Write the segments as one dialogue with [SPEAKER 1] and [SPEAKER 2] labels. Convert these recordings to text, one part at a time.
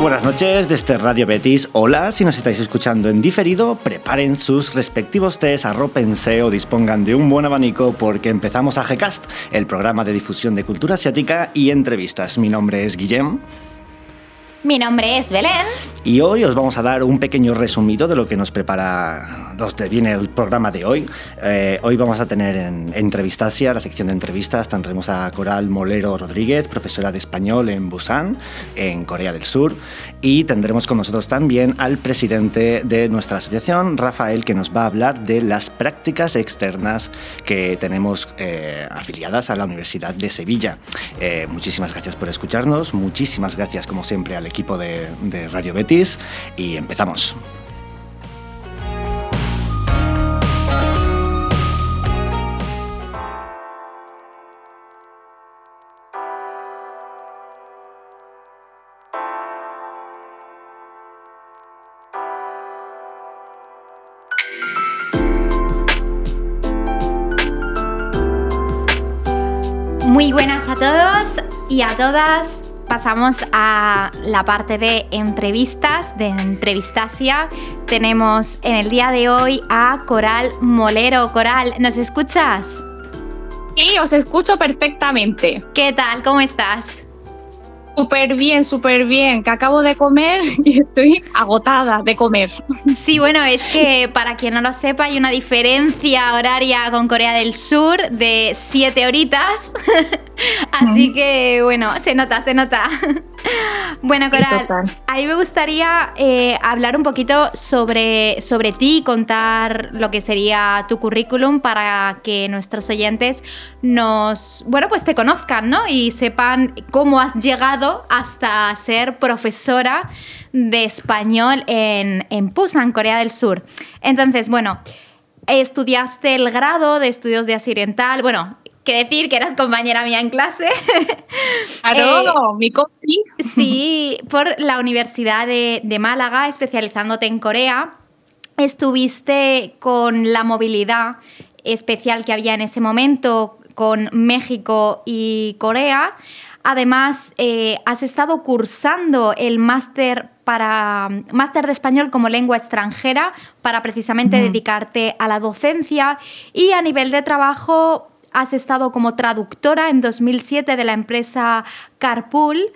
[SPEAKER 1] Buenas noches desde Radio Betis. Hola, si nos estáis escuchando en diferido, preparen sus respectivos test, arrópense o dispongan de un buen abanico porque empezamos a GCast, el programa de difusión de cultura asiática y entrevistas. Mi nombre es Guillem.
[SPEAKER 2] Mi nombre es Belén.
[SPEAKER 1] Y hoy os vamos a dar un pequeño resumido de lo que nos prepara, nos viene el programa de hoy. Eh, hoy vamos a tener en Entrevistasia, la sección de entrevistas, tendremos a Coral Molero Rodríguez, profesora de español en Busan, en Corea del Sur, y tendremos con nosotros también al presidente de nuestra asociación, Rafael, que nos va a hablar de las prácticas externas que tenemos eh, afiliadas a la Universidad de Sevilla. Eh, muchísimas gracias por escucharnos, muchísimas gracias como siempre al equipo de, de Radio Betis y empezamos.
[SPEAKER 2] Muy buenas a todos y a todas. Pasamos a la parte de entrevistas, de Entrevistasia. Tenemos en el día de hoy a Coral Molero. Coral, ¿nos escuchas?
[SPEAKER 3] Sí, os escucho perfectamente.
[SPEAKER 2] ¿Qué tal? ¿Cómo estás?
[SPEAKER 3] Súper bien, súper bien, que acabo de comer y estoy agotada de comer.
[SPEAKER 2] Sí, bueno, es que para quien no lo sepa hay una diferencia horaria con Corea del Sur de siete horitas. Así que, bueno, se nota, se nota. Bueno, Coral, a mí me gustaría eh, hablar un poquito sobre, sobre ti, contar lo que sería tu currículum para que nuestros oyentes nos, bueno, pues te conozcan, ¿no? Y sepan cómo has llegado hasta ser profesora de español en, en Busan, Corea del Sur. Entonces, bueno, estudiaste el grado de estudios de Asia Oriental, bueno, que decir que eras compañera mía en clase.
[SPEAKER 3] Claro, mi copi.
[SPEAKER 2] Sí, por la Universidad de, de Málaga, especializándote en Corea. Estuviste con la movilidad especial que había en ese momento con México y Corea. Además, eh, has estado cursando el máster para máster de español como lengua extranjera para precisamente dedicarte a la docencia y a nivel de trabajo has estado como traductora en 2007 de la empresa Carpool,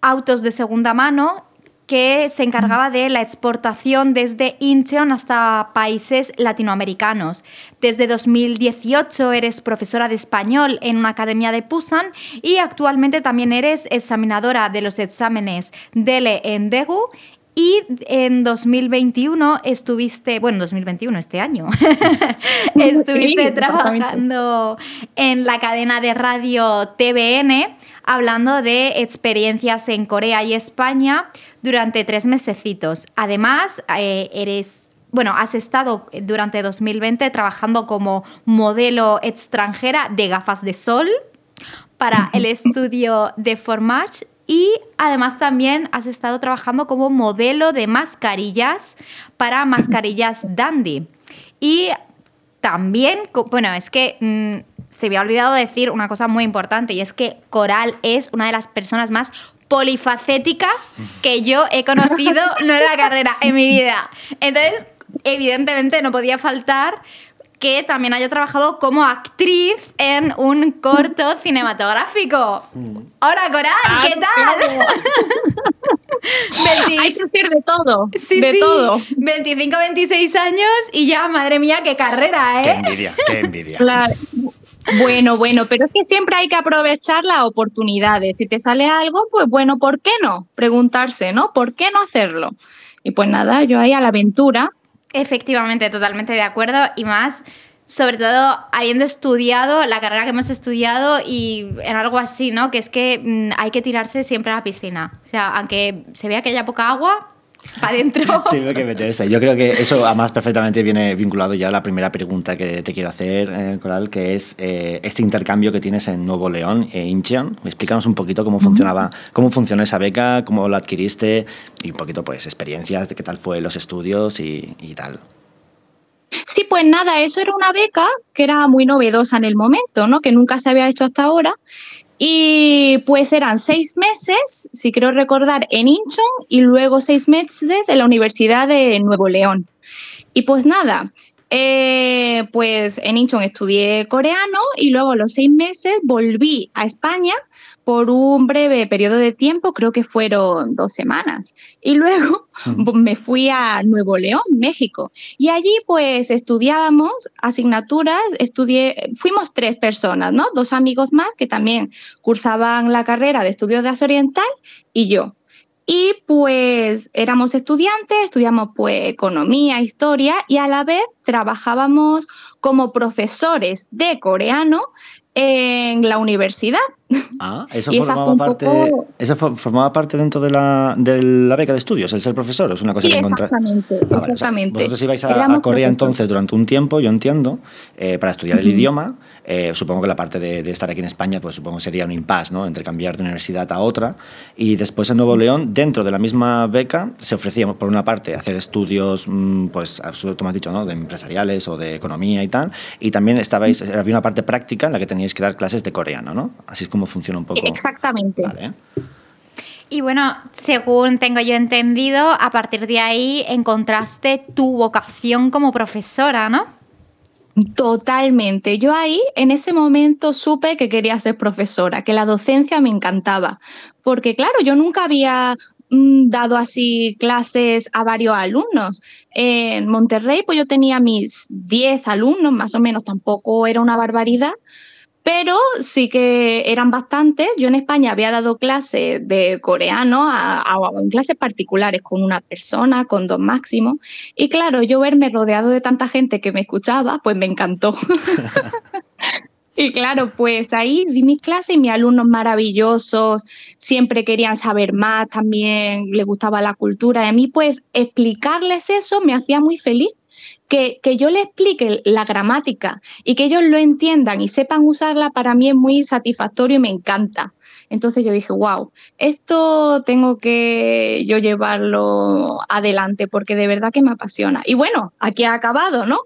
[SPEAKER 2] autos de segunda mano, que se encargaba de la exportación desde Incheon hasta países latinoamericanos. Desde 2018 eres profesora de español en una academia de Pusan y actualmente también eres examinadora de los exámenes DELE en Daegu y en 2021 estuviste, bueno, 2021, este año, estuviste trabajando en la cadena de radio TVN hablando de experiencias en Corea y España durante tres mesecitos. Además, eh, eres bueno, has estado durante 2020 trabajando como modelo extranjera de gafas de sol para el estudio de Formage y además también has estado trabajando como modelo de mascarillas para mascarillas Dandy. Y también, bueno, es que mm, se me ha olvidado decir una cosa muy importante y es que Coral es una de las personas más polifacéticas que yo he conocido no en la carrera, en mi vida. Entonces, evidentemente no podía faltar que también haya trabajado como actriz en un corto cinematográfico. Hola Coral, ¿qué tal?
[SPEAKER 3] Hay que hacer de todo.
[SPEAKER 2] Sí,
[SPEAKER 3] de
[SPEAKER 2] sí.
[SPEAKER 3] todo.
[SPEAKER 2] 25, 26 años y ya, madre mía, qué carrera,
[SPEAKER 1] Qué
[SPEAKER 2] ¿eh?
[SPEAKER 1] envidia, qué envidia.
[SPEAKER 3] Claro. Bueno, bueno, pero es que siempre hay que aprovechar las oportunidades. Si te sale algo, pues bueno, ¿por qué no? Preguntarse, ¿no? ¿Por qué no hacerlo? Y pues nada, yo ahí a la aventura.
[SPEAKER 2] Efectivamente, totalmente de acuerdo y más, sobre todo habiendo estudiado la carrera que hemos estudiado y en algo así, ¿no? Que es que mm, hay que tirarse siempre a la piscina. O sea, aunque se vea que haya poca agua, para adentro.
[SPEAKER 1] Sí, hay que meterse. Yo creo que eso además perfectamente viene vinculado ya a la primera pregunta que te quiero hacer, eh, Coral, que es eh, este intercambio que tienes en Nuevo León e Incheon. Explícanos un poquito cómo funcionaba, cómo funcionó esa beca, cómo la adquiriste y un poquito pues experiencias de qué tal fue los estudios y, y tal.
[SPEAKER 3] Sí, pues nada, eso era una beca que era muy novedosa en el momento, ¿no? Que nunca se había hecho hasta ahora. Y pues eran seis meses, si quiero recordar, en Incheon y luego seis meses en la Universidad de Nuevo León. Y pues nada, eh, pues en Incheon estudié coreano y luego a los seis meses volví a España por un breve periodo de tiempo, creo que fueron dos semanas. Y luego me fui a Nuevo León, México. Y allí pues estudiábamos asignaturas, estudié, fuimos tres personas, ¿no? Dos amigos más que también cursaban la carrera de estudios de Asia Oriental y yo. Y pues éramos estudiantes, estudiamos pues economía, historia y a la vez trabajábamos como profesores de coreano en la universidad.
[SPEAKER 1] Ah, eso, formaba parte, eso formaba parte dentro de la, de la, beca de estudios, el ser profesor, es una cosa que
[SPEAKER 3] Exactamente, ah, exactamente.
[SPEAKER 1] vosotros ibais a, Corea entonces durante un tiempo, yo entiendo, eh, para estudiar el idioma. Eh, supongo que la parte de, estar aquí en España, pues supongo sería un impasse, ¿no? Entre cambiar de universidad a otra. Y después en Nuevo León, dentro de la misma beca, se ofrecíamos por una parte hacer estudios, mm, pues, como has dicho, ¿no? De empresariales o de economía y tal. Y también estabais, había una parte práctica en la que teníais que dar clases de coreano, ¿no? Así es como funciona un poco.
[SPEAKER 3] Exactamente.
[SPEAKER 2] Y bueno, según tengo yo entendido, a partir de ahí encontraste tu vocación como profesora, ¿no?
[SPEAKER 3] Totalmente. Yo ahí, en ese momento, supe que quería ser profesora, que la docencia me encantaba, porque claro, yo nunca había mm, dado así clases a varios alumnos. En Monterrey, pues yo tenía mis 10 alumnos, más o menos, tampoco era una barbaridad, pero sí que eran bastantes. Yo en España había dado clases de coreano a, en clases particulares con una persona, con dos máximos. Y claro, yo verme rodeado de tanta gente que me escuchaba, pues me encantó. y claro, pues ahí di mis clases y mis alumnos maravillosos, siempre querían saber más, también les gustaba la cultura. Y a mí, pues explicarles eso me hacía muy feliz que, yo le explique la gramática y que ellos lo entiendan y sepan usarla, para mí es muy satisfactorio y me encanta. Entonces yo dije, wow, esto tengo que yo llevarlo adelante porque de verdad que me apasiona. Y bueno, aquí ha acabado, ¿no?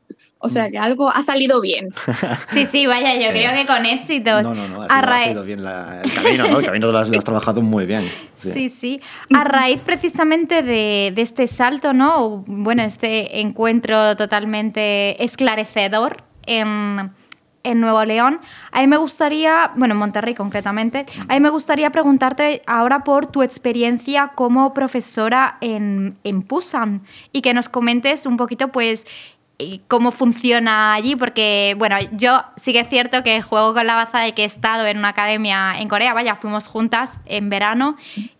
[SPEAKER 3] O sea que algo ha salido bien.
[SPEAKER 2] Sí, sí, vaya, yo creo que con éxitos.
[SPEAKER 1] No, no, no, ha, salido bien el camino, ¿no? El camino lo has, trabajado muy bien.
[SPEAKER 2] Sí. sí, A raíz precisamente de, este salto, ¿no? Bueno, este encuentro totalmente esclarecedor en, en Nuevo León. A mí me gustaría, bueno, en Monterrey concretamente, a mí me gustaría preguntarte ahora por tu experiencia como profesora en, en Pusan y que nos comentes un poquito, pues, cómo funciona allí, porque, bueno, yo sí que es cierto que juego con la baza de que he estado en una academia en Corea, vaya, fuimos juntas en verano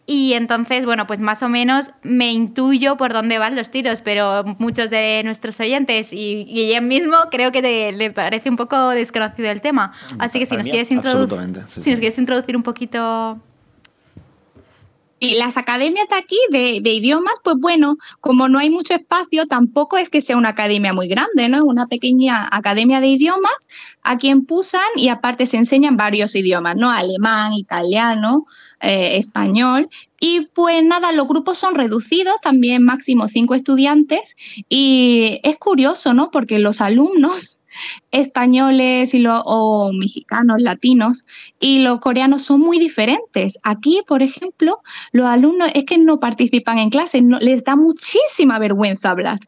[SPEAKER 2] y entonces, bueno, pues más o menos me intuyo por dónde van los tiros, pero muchos de nuestros oyentes y Guillem mismo creo que le parece un poco desconocido el tema. Así que si nos, quieres introducir, si nos quieres introducir un poquito
[SPEAKER 3] y las academias de aquí de, idiomas, pues bueno, como no hay mucho espacio, tampoco es que sea una academia muy grande, ¿no? Es una pequeña academia de idiomas aquí en Pusan y aparte se enseñan varios idiomas, ¿no? Alemán, italiano, eh, español. Y pues nada, los grupos son reducidos, también máximo cinco estudiantes. Y es curioso, ¿no? Porque los alumnos españoles y lo, o mexicanos, latinos, y los coreanos son muy diferentes. Aquí, por ejemplo, los alumnos es que no participan en clases, no, les da muchísima vergüenza hablar.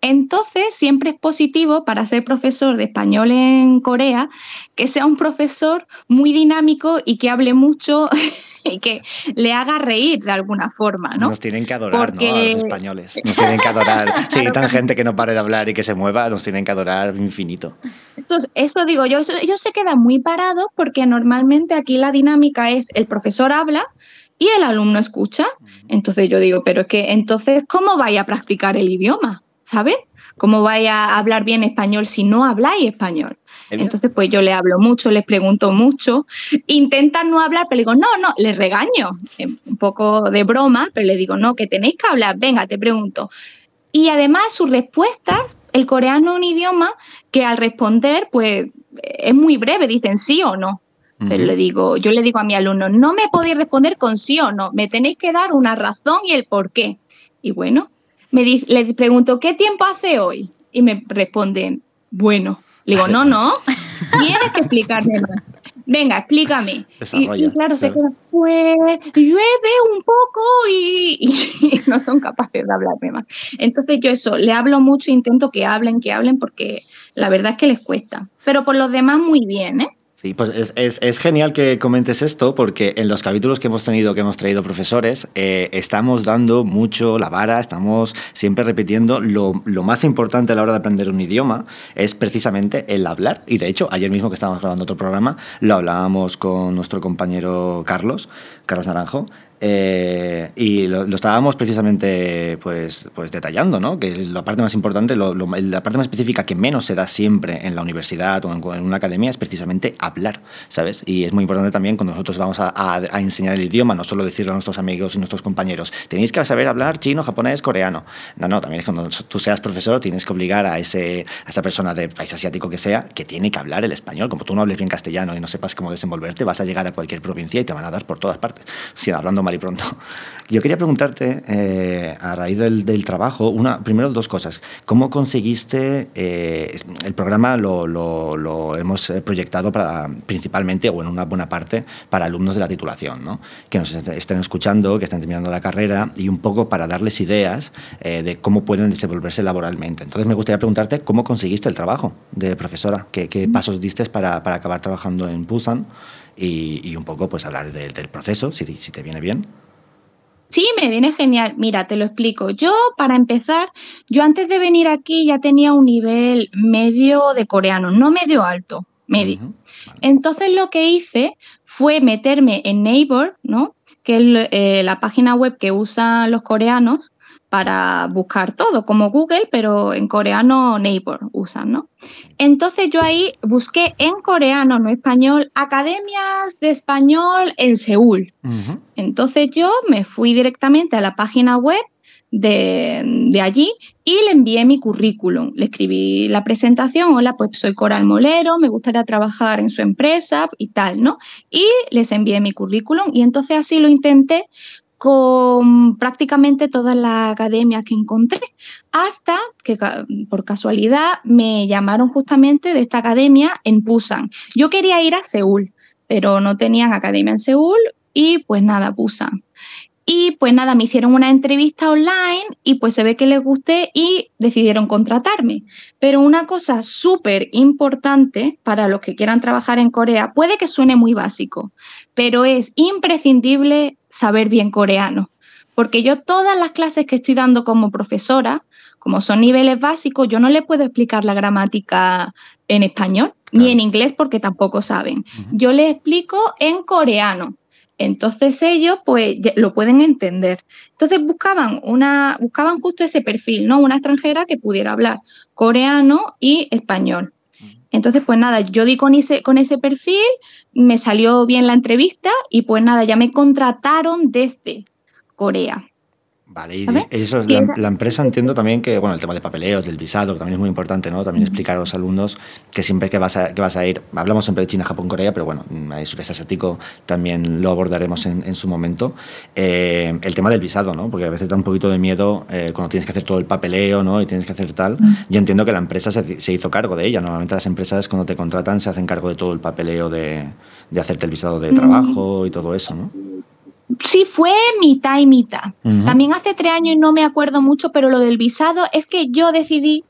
[SPEAKER 3] Entonces, siempre es positivo para ser profesor de español en Corea que sea un profesor muy dinámico y que hable mucho y que le haga reír de alguna forma, ¿no?
[SPEAKER 1] Nos tienen que adorar, ¿no? A los españoles. Nos tienen que adorar. Hay tan gente que no pare de hablar y que se mueva, nos tienen que adorar infinito.
[SPEAKER 3] Eso, eso digo, yo, ellos se quedan muy parados porque normalmente aquí la dinámica es el profesor habla y el alumno escucha. Entonces yo digo, pero es que entonces, ¿cómo vaya a practicar el idioma? ¿Sabes? ¿Cómo vaya a hablar bien español si no habláis español? Entonces, pues yo le hablo mucho, les pregunto mucho. Intentan no hablar, pero le digo, no, no, les regaño. Eh, un poco de broma, pero le digo, no, que tenéis que hablar, venga, te pregunto. Y además sus respuestas, el coreano es un idioma que al responder, pues es muy breve, dicen sí o no. Pero le digo, yo le digo a mi alumno, no me podéis responder con sí o no, me tenéis que dar una razón y el por qué. Y bueno, me le pregunto, ¿qué tiempo hace hoy? Y me responden, bueno. Le digo, no, no, tienes que explicarme más. Venga, explícame. Y, claro, se queda, pues llueve un poco y, no son capaces de hablarme más. Entonces yo eso, le hablo mucho, intento que hablen, que hablen, porque la verdad es que les cuesta. Pero por los demás muy bien, ¿eh?
[SPEAKER 1] Sí, pues es, genial que comentes esto porque en los capítulos que hemos tenido, que hemos traído profesores, eh, estamos dando mucho la vara, estamos siempre repitiendo lo, lo, más importante a la hora de aprender un idioma es precisamente el hablar. Y de hecho, ayer mismo que estábamos grabando otro programa, lo hablábamos con nuestro compañero Carlos, Carlos Naranjo, eh, y lo, estábamos precisamente pues, pues detallando, ¿no? que la parte más importante, la parte más específica que menos se da siempre en la universidad o en, una academia es precisamente hablar, ¿sabes? Y es muy importante también cuando nosotros vamos a, enseñar el idioma, no solo decirle a nuestros amigos y nuestros compañeros, tenéis que saber hablar chino, japonés, coreano. No, no, también es cuando tú seas profesor tienes que obligar a, ese, a esa persona de país asiático que sea que tiene que hablar el español. Como tú no hables bien castellano y no sepas cómo desenvolverte, vas a llegar a cualquier provincia y te van a dar por todas partes. Si hablando y pronto. Yo quería preguntarte, eh, a raíz del, trabajo, una, primero dos cosas. ¿Cómo conseguiste, eh, el programa lo, hemos eh, proyectado para, principalmente, o en una buena parte, para alumnos de la titulación, ¿no? que nos estén escuchando, que estén terminando la carrera, y un poco para darles ideas de cómo pueden desenvolverse laboralmente. Entonces me gustaría preguntarte cómo conseguiste el trabajo de profesora, qué, pasos diste para, para acabar trabajando en Busan y, un poco pues hablar del proceso, si, si te viene bien.
[SPEAKER 3] Sí, me viene genial. Mira, te lo explico. Yo, para empezar, yo antes de venir aquí ya tenía un nivel medio de coreano, no medio alto, medio. Entonces lo que hice fue meterme en Neighbor, ¿no? Que es eh, la página web que usan los coreanos para buscar todo, como Google, pero en coreano Neighbor usan, ¿no? Entonces yo ahí busqué en coreano, no español, academias de español en Seúl. Entonces yo me fui directamente a la página web de, allí y le envié mi currículum. Le escribí la presentación, hola, pues soy Coral Molero, me gustaría trabajar en su empresa y tal, ¿no? Y les envié mi currículum y entonces así lo intenté con prácticamente todas las academias que encontré, hasta que por casualidad me llamaron justamente de esta academia en Busan. Yo quería ir a Seúl, pero no tenían academia en Seúl y pues nada, Busan. Y pues nada, me hicieron una entrevista online y pues se ve que les gusté y decidieron contratarme. Pero una cosa súper importante para los que quieran trabajar en Corea, puede que suene muy básico, pero es imprescindible saber bien coreano. Porque yo todas las clases que estoy dando como profesora, como son niveles básicos, yo no le puedo explicar la gramática en español, ni en inglés porque tampoco saben. Yo les explico en coreano. Entonces ellos pues lo pueden entender. Entonces buscaban una buscaban justo ese perfil, ¿no? Una extranjera que pudiera hablar coreano y español. Entonces, pues nada, yo di con ese, con ese perfil, me salió bien la entrevista y pues nada, ya me contrataron desde Corea.
[SPEAKER 1] Vale, y eso es la, empresa entiendo también que, bueno, el tema de papeleos, del visado, que también es muy importante, ¿no? También explicar a los alumnos que siempre que vas a, que vas a ir, hablamos siempre de China, Japón, Corea, pero bueno, el sureste asiático también lo abordaremos en, su momento. Eh, el tema del visado, ¿no? Porque a veces da un poquito de miedo eh, cuando tienes que hacer todo el papeleo, ¿no? Y tienes que hacer tal. Yo entiendo que la empresa se, se, hizo cargo de ella. Normalmente las empresas cuando te contratan se hacen cargo de todo el papeleo de, de hacerte el visado de trabajo y todo eso, ¿no?
[SPEAKER 3] Sí, fue mitad y mitad. También hace tres años y no me acuerdo mucho, pero lo del visado es que yo decidí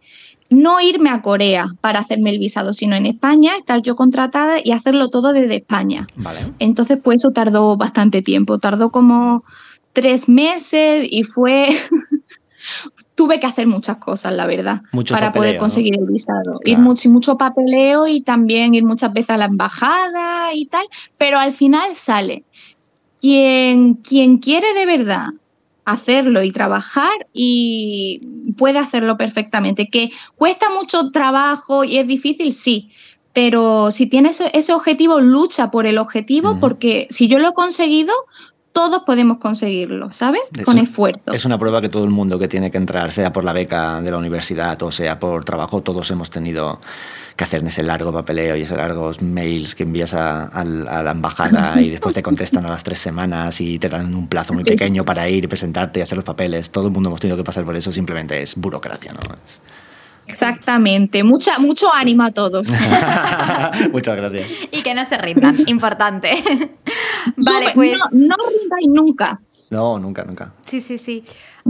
[SPEAKER 3] no irme a Corea para hacerme el visado, sino en España, estar yo contratada y hacerlo todo desde España. Entonces, pues eso tardó bastante tiempo, tardó como tres meses y fue... Tuve que hacer muchas cosas, la verdad, para poder conseguir el visado. Ir mucho, mucho papeleo y también ir muchas veces a la embajada y tal, pero al final sale quien, quien quiere de verdad hacerlo y trabajar y puede hacerlo perfectamente. Que cuesta mucho trabajo y es difícil, sí, pero si tienes ese objetivo, lucha por el objetivo, porque si yo lo he conseguido, todos podemos conseguirlo, ¿sabes? Con esfuerzo.
[SPEAKER 1] Es una prueba que todo el mundo que tiene que entrar, sea por la beca de la universidad o sea por trabajo, todos hemos tenido que hacer ese largo papeleo y esos largos mails que envías a, la embajada y después te contestan a las tres semanas y te dan un plazo muy pequeño para ir y presentarte y hacer los papeles. Todo el mundo hemos tenido que pasar por eso, simplemente es burocracia, ¿no?
[SPEAKER 3] Exactamente. Mucha, mucho ánimo a todos.
[SPEAKER 1] Muchas gracias.
[SPEAKER 2] Y que no se rindan, importante.
[SPEAKER 3] vale, pues. No, no rindáis nunca.
[SPEAKER 1] No, nunca, nunca.
[SPEAKER 2] Sí, sí, sí.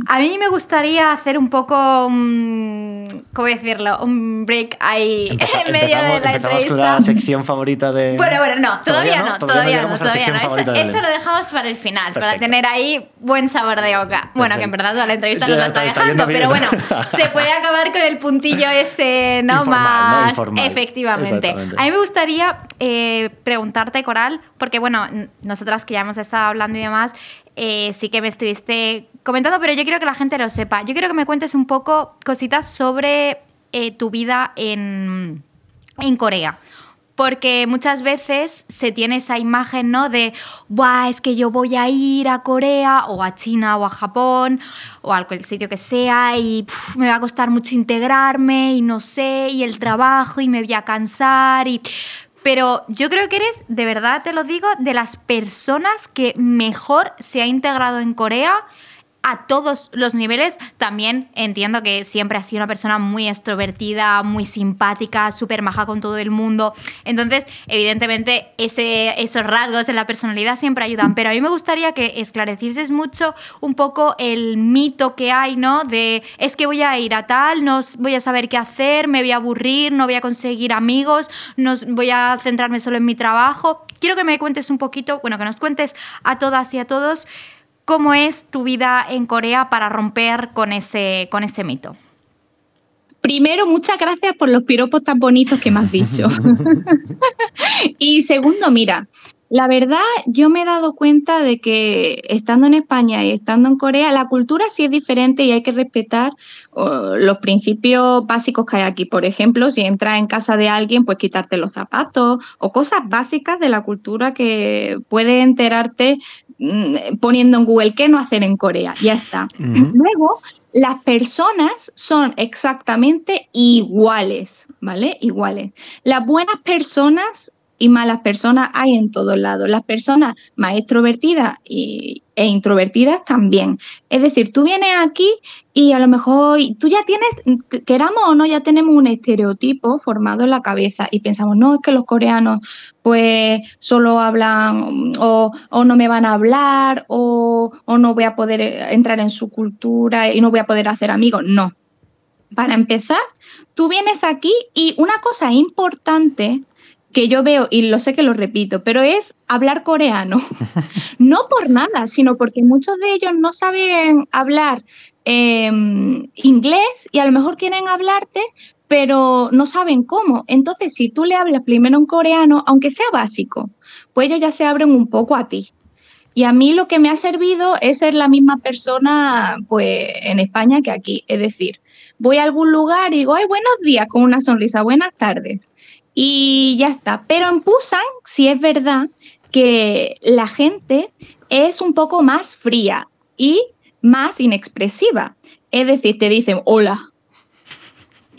[SPEAKER 2] A mí me gustaría hacer un poco, ¿cómo decirlo? Un break ahí en medio de la
[SPEAKER 1] empezamos con la sección favorita de...
[SPEAKER 2] Bueno, bueno, no, todavía, no, todavía no, todavía no. Eso, lo dejamos para el final, para tener ahí buen sabor de boca. Bueno, que en verdad toda la entrevista nos la está, dejando, pero bueno, se puede acabar con el puntillo ese, ¿no? Más efectivamente. A mí me gustaría eh, preguntarte, Coral, porque bueno, nosotras que ya hemos estado hablando y demás, eh, sí que me estuviste comentando, pero yo quiero que la gente lo sepa. Yo quiero que me cuentes un poco cositas sobre eh, tu vida en, en Corea porque muchas veces se tiene esa imagen, ¿no? De, Buah, es que yo voy a ir a Corea o a China o a Japón o a cualquier sitio que sea y me va a costar mucho integrarme y no sé, y el trabajo y me voy a cansar y... Pero yo creo que eres, de verdad te lo digo, de las personas que mejor se ha integrado en Corea a todos los niveles. También entiendo que siempre ha sido una persona muy extrovertida, muy simpática, súper maja con todo el mundo. Entonces, evidentemente, ese, esos rasgos en la personalidad siempre ayudan. Pero a mí me gustaría que esclarecieses mucho un poco el mito que hay, ¿no? De es que voy a ir a tal, no voy a saber qué hacer, me voy a aburrir, no voy a conseguir amigos, no voy a centrarme solo en mi trabajo. Quiero que me cuentes un poquito, bueno, que nos cuentes a todas y a todos ¿Cómo es tu vida en Corea para romper con ese, con ese mito?
[SPEAKER 3] Primero, muchas gracias por los piropos tan bonitos que me has dicho. y segundo, mira, la verdad, yo me he dado cuenta de que estando en España y estando en Corea, la cultura sí es diferente y hay que respetar los principios básicos que hay aquí. Por ejemplo, si entras en casa de alguien, pues quitarte los zapatos o cosas básicas de la cultura que puedes enterarte poniendo en Google qué no hacer en Corea. Ya está. Luego, las personas son exactamente iguales, ¿vale? Iguales. Las buenas personas y malas personas hay en todos lados. Las personas más extrovertidas e introvertidas también. Es decir, tú vienes aquí y a lo mejor tú ya tienes, queramos o no, ya tenemos un estereotipo formado en la cabeza y pensamos, no, es que los coreanos pues solo hablan o, no me van a hablar o, o no voy a poder entrar en su cultura y no voy a poder hacer amigos. No. Para empezar, tú vienes aquí y una cosa importante que yo veo, y lo sé que lo repito, pero es hablar coreano. no por nada, sino porque muchos de ellos no saben hablar em, inglés y a lo mejor quieren hablarte, pero no saben cómo. Entonces, si tú le hablas primero en coreano, aunque sea básico, pues ellos ya se abren un poco a ti. Y a mí lo que me ha servido es ser la misma persona pues, en España que aquí. Es decir, voy a algún lugar y digo, ay, buenos días, con una sonrisa, buenas tardes y ya está. Pero en Busan sí es verdad que la gente es un poco más fría y más inexpresiva. Es decir, te dicen hola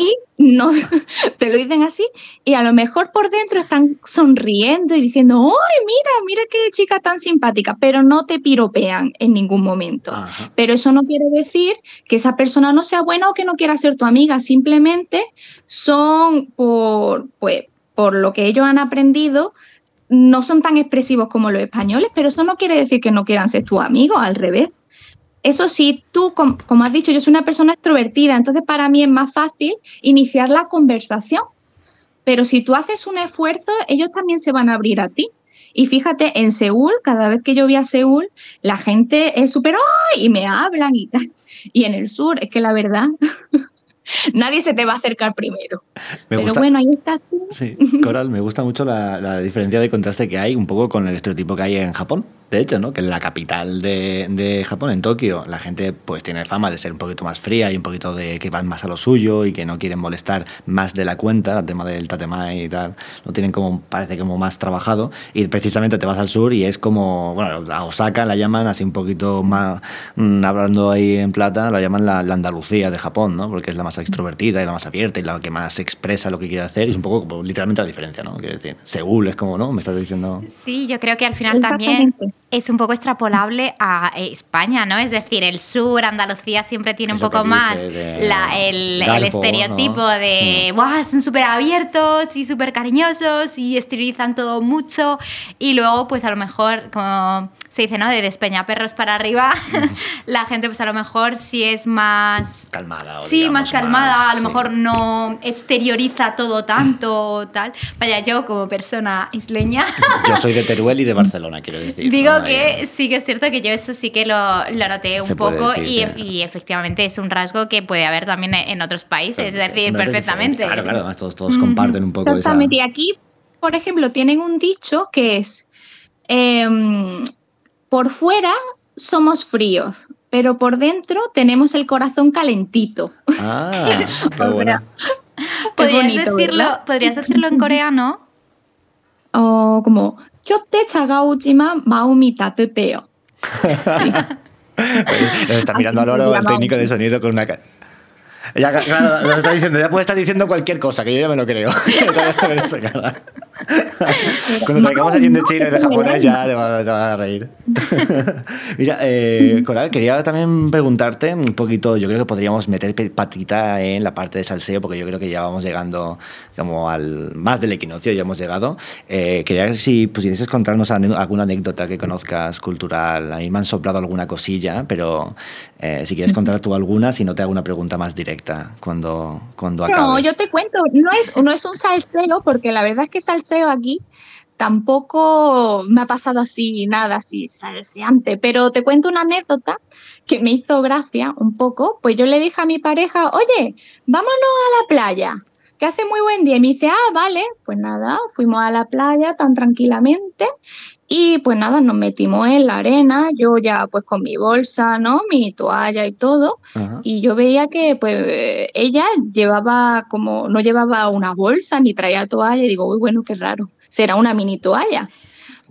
[SPEAKER 3] y no te lo dicen así y a lo mejor por dentro están sonriendo y diciendo, ¡ay, mira, mira qué chica tan simpática! Pero no te piropean en ningún momento. Pero eso no quiere decir que esa persona no sea buena o que no quiera ser tu amiga, simplemente son por, pues, por lo que ellos han aprendido, no son tan expresivos como los españoles, pero eso no quiere decir que no quieran ser tus amigos, al revés. Eso sí, tú, como, has dicho, yo soy una persona extrovertida, entonces para mí es más fácil iniciar la conversación. Pero si tú haces un esfuerzo, ellos también se van a abrir a ti. Y fíjate, en Seúl, cada vez que yo voy a Seúl, la gente es súper, ¡ay! Y me hablan y tal. Y en el sur, es que la verdad, nadie se te va a acercar primero. Pero bueno, ahí estás tú.
[SPEAKER 1] Sí, Coral, me gusta mucho la, la diferencia de contraste que hay un poco con el estereotipo que hay en Japón de hecho, ¿no? que en la capital de, Japón, en Tokio, la gente pues tiene fama de ser un poquito más fría y un poquito de que van más a lo suyo y que no quieren molestar más de la cuenta, el tema del tatemae y tal, lo tienen como, parece como más trabajado y precisamente te vas al sur y es como, bueno, a Osaka la llaman así un poquito más, mm, hablando ahí en plata, la llaman la, Andalucía de Japón, ¿no? porque es la más extrovertida y la más abierta y la que más expresa lo que quiere hacer. Y es un poco como literalmente la diferencia, ¿no? Quiero decir, Seúl es como, ¿no? Me estás diciendo.
[SPEAKER 2] Sí, yo creo que al final también es un poco extrapolable a España, ¿no? Es decir, el sur, Andalucía siempre tiene un poco más el, estereotipo de, ¡guau! Mm. Son súper abiertos y súper cariñosos y esterilizan todo mucho. Y luego, pues a lo mejor, como se dice, ¿no? De despeñaperros para arriba, la gente pues a lo mejor sí es más...
[SPEAKER 1] Calmada.
[SPEAKER 2] sí, más calmada, a lo mejor no exterioriza todo tanto, tal. Vaya, yo como persona isleña...
[SPEAKER 1] yo soy de Teruel y de Barcelona, quiero decir.
[SPEAKER 2] Digo que sí que es cierto que yo eso sí que lo, lo noté un poco y, efectivamente es un rasgo que puede haber también en otros países, es decir, perfectamente.
[SPEAKER 1] Claro, claro, además todos, todos comparten un poco
[SPEAKER 3] Exactamente, y aquí, por ejemplo, tienen un dicho que es... Em, por fuera somos fríos, pero por dentro tenemos el corazón calentito.
[SPEAKER 1] Ah, qué bueno.
[SPEAKER 2] ¿Podrías, decirlo, ¿Podrías decirlo en coreano?
[SPEAKER 3] O como, yo te chagaujima maumi tatuteo.
[SPEAKER 1] Está mirando al oro el técnico de sonido con una cara. Ya, claro, nos está diciendo, ya puede estar diciendo cualquier cosa, que yo ya me lo creo. Cuando traigamos a alguien de chino y de japonés ya te va, a reír. Mira, eh, Coral, quería también preguntarte un poquito, yo creo que podríamos meter patita en la parte de salseo, porque yo creo que ya vamos llegando como al más del equinoccio, ya hemos llegado. Eh, quería si pudieses contarnos alguna anécdota que conozcas cultural. A mí me han soplado alguna cosilla, pero eh, si quieres contar tú alguna, si no te hago una pregunta más directa cuando, cuando acabes.
[SPEAKER 3] No, yo te cuento, no es, no es un salseo, porque la verdad es que salseo aquí tampoco me ha pasado así nada así salseante, pero te cuento una anécdota que me hizo gracia un poco, pues yo le dije a mi pareja, oye, vámonos a la playa que hace muy buen día. Y me dice, ah, vale, pues nada, fuimos a la playa tan tranquilamente y pues nada, nos metimos en la arena, yo ya pues con mi bolsa, ¿no? Mi toalla y todo. Y yo veía que pues ella llevaba como, no llevaba una bolsa ni traía toalla. Y digo, uy, bueno, qué raro, será una mini toalla.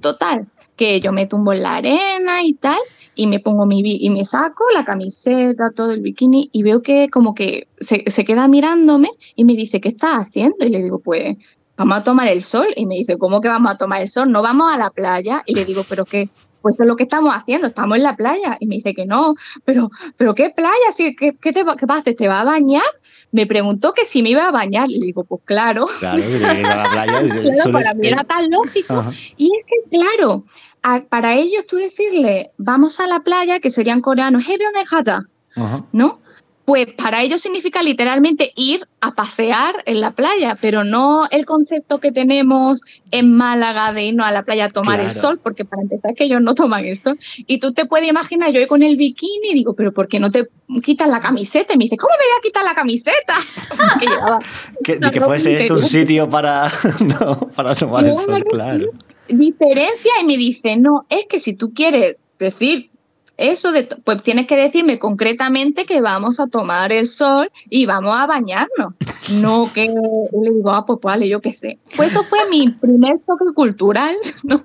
[SPEAKER 3] Total, que yo me tumbo en la arena y tal y me pongo mi y me saco la camiseta, todo el bikini y veo que como que se, se queda mirándome y me dice, ¿qué estás haciendo? Y le digo, pues vamos a tomar el sol. Y me dice, ¿cómo que vamos a tomar el sol? No vamos a la playa. Y le digo, ¿pero qué? Pues es lo que estamos haciendo, estamos en la playa. Y me dice que no, pero, pero ¿qué playa? ¿Qué, qué, te, qué pasa? ¿Te va a bañar? Me preguntó que si me iba a bañar. Le digo, pues claro.
[SPEAKER 1] Claro, que a la playa.
[SPEAKER 3] claro, para mí era tan lógico. Y es que, claro, para ellos tú decirle, vamos a la playa, que serían coreanos, ¿no? Pues para ellos significa literalmente ir a pasear en la playa, pero no el concepto que tenemos en Málaga de irnos a la playa a tomar el sol, porque para empezar que ellos no toman el sol. Y tú te puedes imaginar, yo con el bikini y digo, pero ¿por qué no te quitas la camiseta? Y me dice, ¿cómo me voy a quitar la camiseta?
[SPEAKER 1] que, que fuese esto un sitio para, para tomar el sol, claro
[SPEAKER 3] diferencia y me dice, no, es que si tú quieres decir eso, de, pues tienes que decirme concretamente que vamos a tomar el sol y vamos a bañarnos. No que le digo, ah, pues vale, yo qué sé. Pues eso fue mi primer toque cultural, ¿no?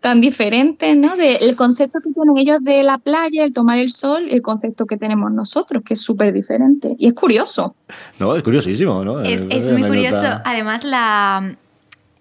[SPEAKER 3] Tan diferente, ¿no? Del concepto que tienen ellos de la playa, el tomar el sol, y el concepto que tenemos nosotros, que es súper diferente. Y es curioso.
[SPEAKER 1] No, es curiosísimo, ¿no?
[SPEAKER 2] Es, es muy curioso. Además, la,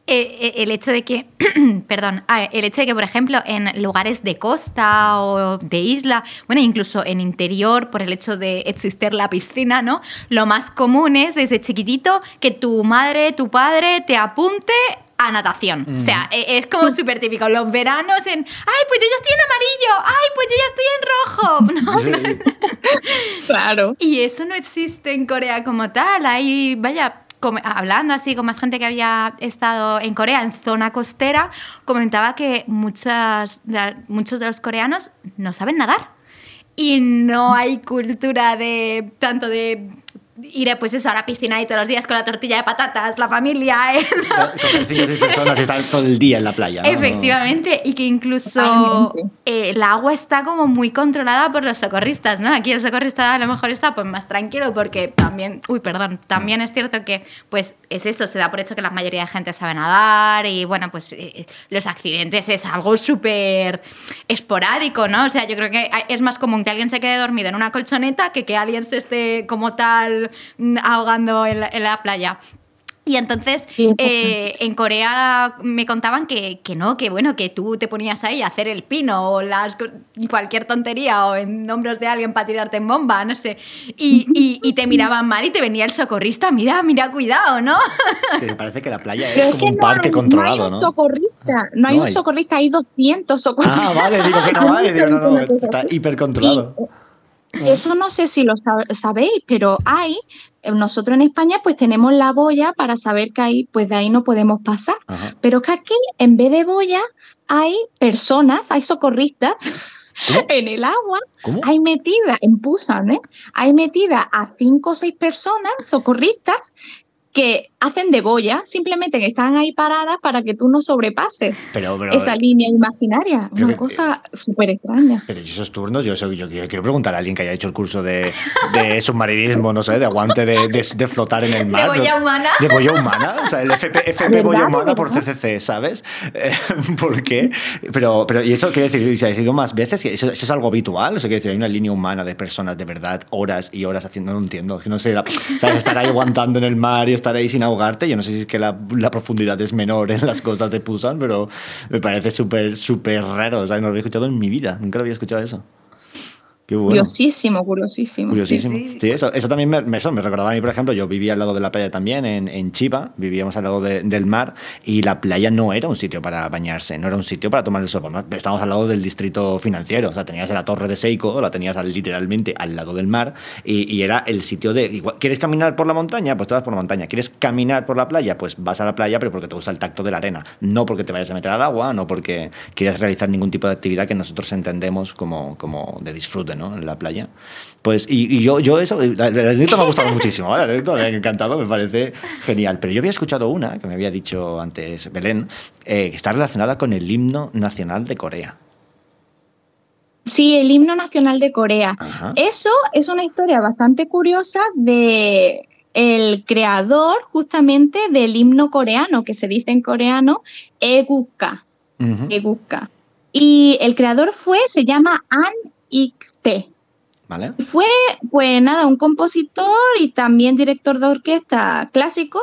[SPEAKER 2] el hecho de que, perdón, ah, el hecho de que, por ejemplo, en lugares de costa o de isla, bueno, incluso en interior, por el hecho de existir la piscina, ¿no? Lo más común es desde chiquitito que tu madre, tu padre te apunte a natación. O sea, e, es como súper típico. Los veranos en, ay, pues yo ya estoy en amarillo, ay, pues yo ya estoy en rojo.
[SPEAKER 3] claro.
[SPEAKER 2] Y eso no existe en Corea como tal. Ahí, vaya, hablando así con más gente que había estado en Corea, en zona costera, comentaba que muchas, muchos de los coreanos no saben nadar. Y no hay cultura de tanto de iré pues eso a la piscina y todos los días con la tortilla de patatas, la familia. ¿eh?
[SPEAKER 1] personas están todo el día en la playa.
[SPEAKER 2] Efectivamente, y que incluso eh, el agua está como muy controlada por los socorristas, ¿no? Aquí el socorrista a lo mejor está pues más tranquilo porque también, uy, perdón, también es cierto que pues es eso, se da por hecho que la mayoría de gente sabe nadar y bueno, pues eh, los accidentes es algo súper esporádico, ¿no? O sea, yo creo que es más común que alguien se quede dormido en una colchoneta que que alguien se esté como tal sol mm, ahogando en la playa. Y entonces eh, en Corea me contaban que, no, que bueno, que tú te ponías ahí a hacer el pino o las, cualquier tontería o en nombres de alguien para tirarte en bomba, no sé. Y, te miraban mal y te venía el socorrista, mira, mira, cuidado, ¿no?
[SPEAKER 1] me parece que la playa es como un parque controlado,
[SPEAKER 3] ¿no? Hay un socorrista, no, hay, un socorrista, hay 200 socorristas.
[SPEAKER 1] Ah, vale, digo que no vale, digo, no, no, está hiper controlado.
[SPEAKER 3] Eso no sé si lo sabéis, pero hay, eh, nosotros en España pues tenemos la boya para saber que ahí, pues de ahí no podemos pasar. Pero que aquí, en vez de boya, hay personas, hay socorristas en el agua, hay metidas, en Pusan, ¿eh? hay metidas a cinco o seis personas socorristas que hacen de boya, simplemente que están ahí paradas para que tú no sobrepases esa línea imaginaria. Una cosa súper extraña.
[SPEAKER 1] Pero esos turnos, yo, yo, quiero preguntar a alguien que haya hecho el curso de, de submarinismo, no sé, de aguante de, de, flotar en el mar.
[SPEAKER 2] ¿De boya humana?
[SPEAKER 1] De boya humana, o sea, el FP, FP boya humana por CCC, ¿sabes? Eh, ¿Por qué? Pero, pero, ¿y eso quiere decir? ¿Se ha decidido más veces? ¿Eso, ¿Eso, es algo habitual? O sea, quiere decir, hay una línea humana de personas de verdad, horas y horas haciendo, no lo entiendo, que no sé, ¿sabes? Estar ahí aguantando en el mar y estar ahí sin ahogarte. Yo no sé si es que la, profundidad es menor en las costas de Pusan, pero me parece súper, súper raro. O sea, no lo había escuchado en mi vida. Nunca lo había escuchado eso.
[SPEAKER 3] Curiosísimo, curiosísimo.
[SPEAKER 1] Sí, sí. eso, también me, me, recordaba a mí, por ejemplo, yo vivía al lado de la playa también, en, en Chiva, vivíamos al lado del mar, y la playa no era un sitio para bañarse, no era un sitio para tomar el sol. Estábamos al lado del distrito financiero, o sea, tenías la torre de Seiko, la tenías literalmente al lado del mar, y, era el sitio de. ¿Quieres caminar por la montaña? Pues te vas por la montaña. ¿Quieres caminar por la playa? Pues vas a la playa, pero porque te gusta el tacto de la arena, no porque te vayas a meter al agua, no porque quieras realizar ningún tipo de actividad que nosotros entendemos como, como de disfrute, ¿no? En la playa. Pues, y, yo, yo eso, anécdota me ha gustado muchísimo, ¿vale? me ha encantado, me parece genial. Pero yo había escuchado una, que me había dicho antes Belén, eh, que está relacionada con el himno nacional de Corea.
[SPEAKER 3] Sí, el himno nacional de Corea. Eso es una historia bastante curiosa de el creador justamente del himno coreano, que se dice en coreano, Egukka. Y el creador fue, se llama An Ik-tae. Fue, pues nada, un compositor y también director de orquesta clásico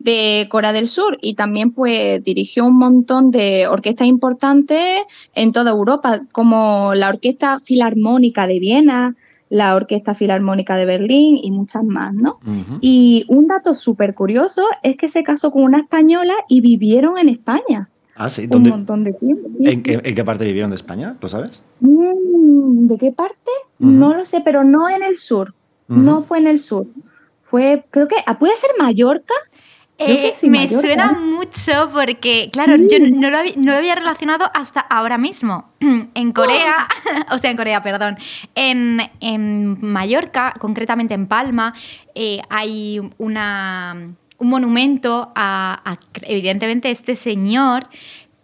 [SPEAKER 3] de Corea del Sur y también pues dirigió un montón de orquestas importantes en toda Europa, como la Orquesta Filarmónica de Viena, la Orquesta Filarmónica de Berlín y muchas más, ¿no? Y un dato súper curioso es que se casó con una española y vivieron en España.
[SPEAKER 1] Ah, sí.
[SPEAKER 3] Un montón de tiempo.
[SPEAKER 1] ¿En, qué, parte vivieron de España? ¿Lo sabes?
[SPEAKER 3] Mm, ¿De qué parte? No lo sé, pero no en el sur. No fue en el sur. Fue, creo que, ah, ¿puede ser Mallorca?
[SPEAKER 2] Eh, me suena mucho porque, claro, yo no lo, había, relacionado hasta ahora mismo. En Corea, o sea, en Corea, perdón, en, en Mallorca, concretamente en Palma, eh, hay una un monumento a, evidentemente, este señor,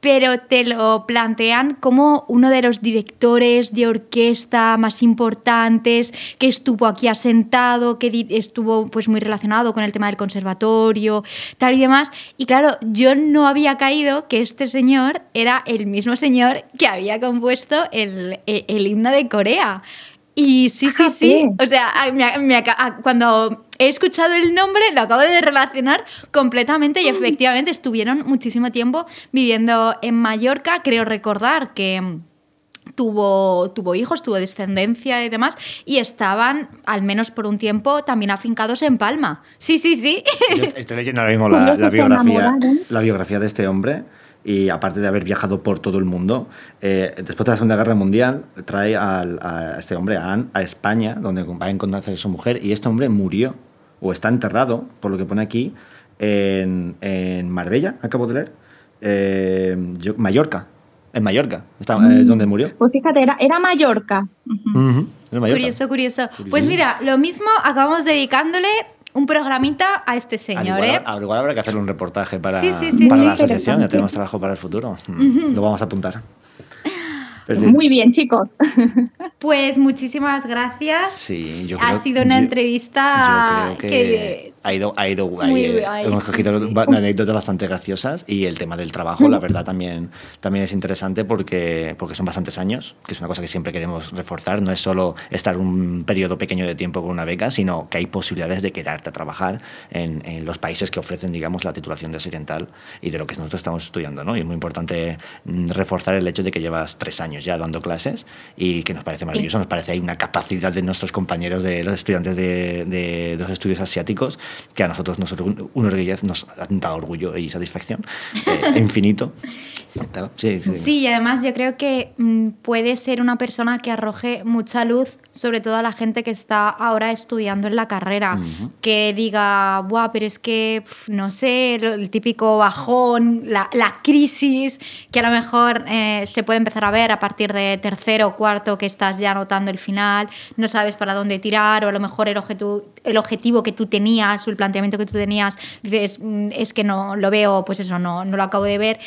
[SPEAKER 2] pero te lo plantean como uno de los directores de orquesta más importantes, que estuvo aquí asentado, que estuvo pues muy relacionado con el tema del conservatorio, tal y demás. Y claro, yo no había caído que este señor era el mismo señor que había compuesto el, el himno de Corea. Y sí, sí, sí. O sea, cuando he escuchado el nombre lo acabo de relacionar completamente y mm. efectivamente estuvieron muchísimo tiempo viviendo en Mallorca. Creo recordar que tuvo, tuvo hijos, tuvo descendencia y demás, y estaban, al menos por un tiempo, también afincados en Palma. Sí, sí, sí.
[SPEAKER 1] estoy leyendo ahora mismo la, biografía, la biografía de este hombre y aparte de haber viajado por todo el mundo, eh, después de la Segunda Guerra Mundial trae a este hombre, a, a España, donde va a encontrarse a su mujer, y este hombre murió, o está enterrado, por lo que pone aquí, en, en Marbella, acabo de leer, eh, Mallorca, en Mallorca, está, es donde murió.
[SPEAKER 3] Pues fíjate, era, era Mallorca.
[SPEAKER 2] Curioso, curioso. Pues mira, lo mismo acabamos dedicándole un programita a este señor.
[SPEAKER 1] ¿eh? igual, habrá que hacer un reportaje para, para la asociación, ya tenemos trabajo para el futuro. Lo vamos a apuntar.
[SPEAKER 3] Muy bien, chicos.
[SPEAKER 2] Pues muchísimas gracias.
[SPEAKER 1] Sí, yo
[SPEAKER 2] ha sido una entrevista
[SPEAKER 1] que, ha ido, ha ido guay. hemos cogido anécdotas bastante graciosas y el tema del trabajo, la verdad, también, también es interesante porque, porque son bastantes años, que es una cosa que siempre queremos reforzar. No es solo estar un periodo pequeño de tiempo con una beca, sino que hay posibilidades de quedarte a trabajar en, en los países que ofrecen, digamos, la titulación de occidental y de lo que nosotros estamos estudiando. ¿no? Y es muy importante mm, reforzar el hecho de que llevas tres años ya dando clases y que nos parece maravilloso, nos parece hay una capacidad de nuestros compañeros, de los estudiantes de, de los estudios asiáticos, que a nosotros nos, nos ha dado orgullo y satisfacción eh, infinito.
[SPEAKER 2] Sí, sí. sí, y además yo creo que mm, puede ser una persona que arroje mucha luz sobre todo a la gente que está ahora estudiando en la carrera, que diga, Buah, pero es que, no sé, el típico bajón, la, crisis, que a lo mejor eh, se puede empezar a ver a partir de tercero o cuarto que estás ya notando el final, no sabes para dónde tirar, o a lo mejor el, objetivo, el objetivo que tú tenías o el planteamiento que tú tenías, dices, mm, es que no lo veo, pues eso, no, no lo acabo de ver.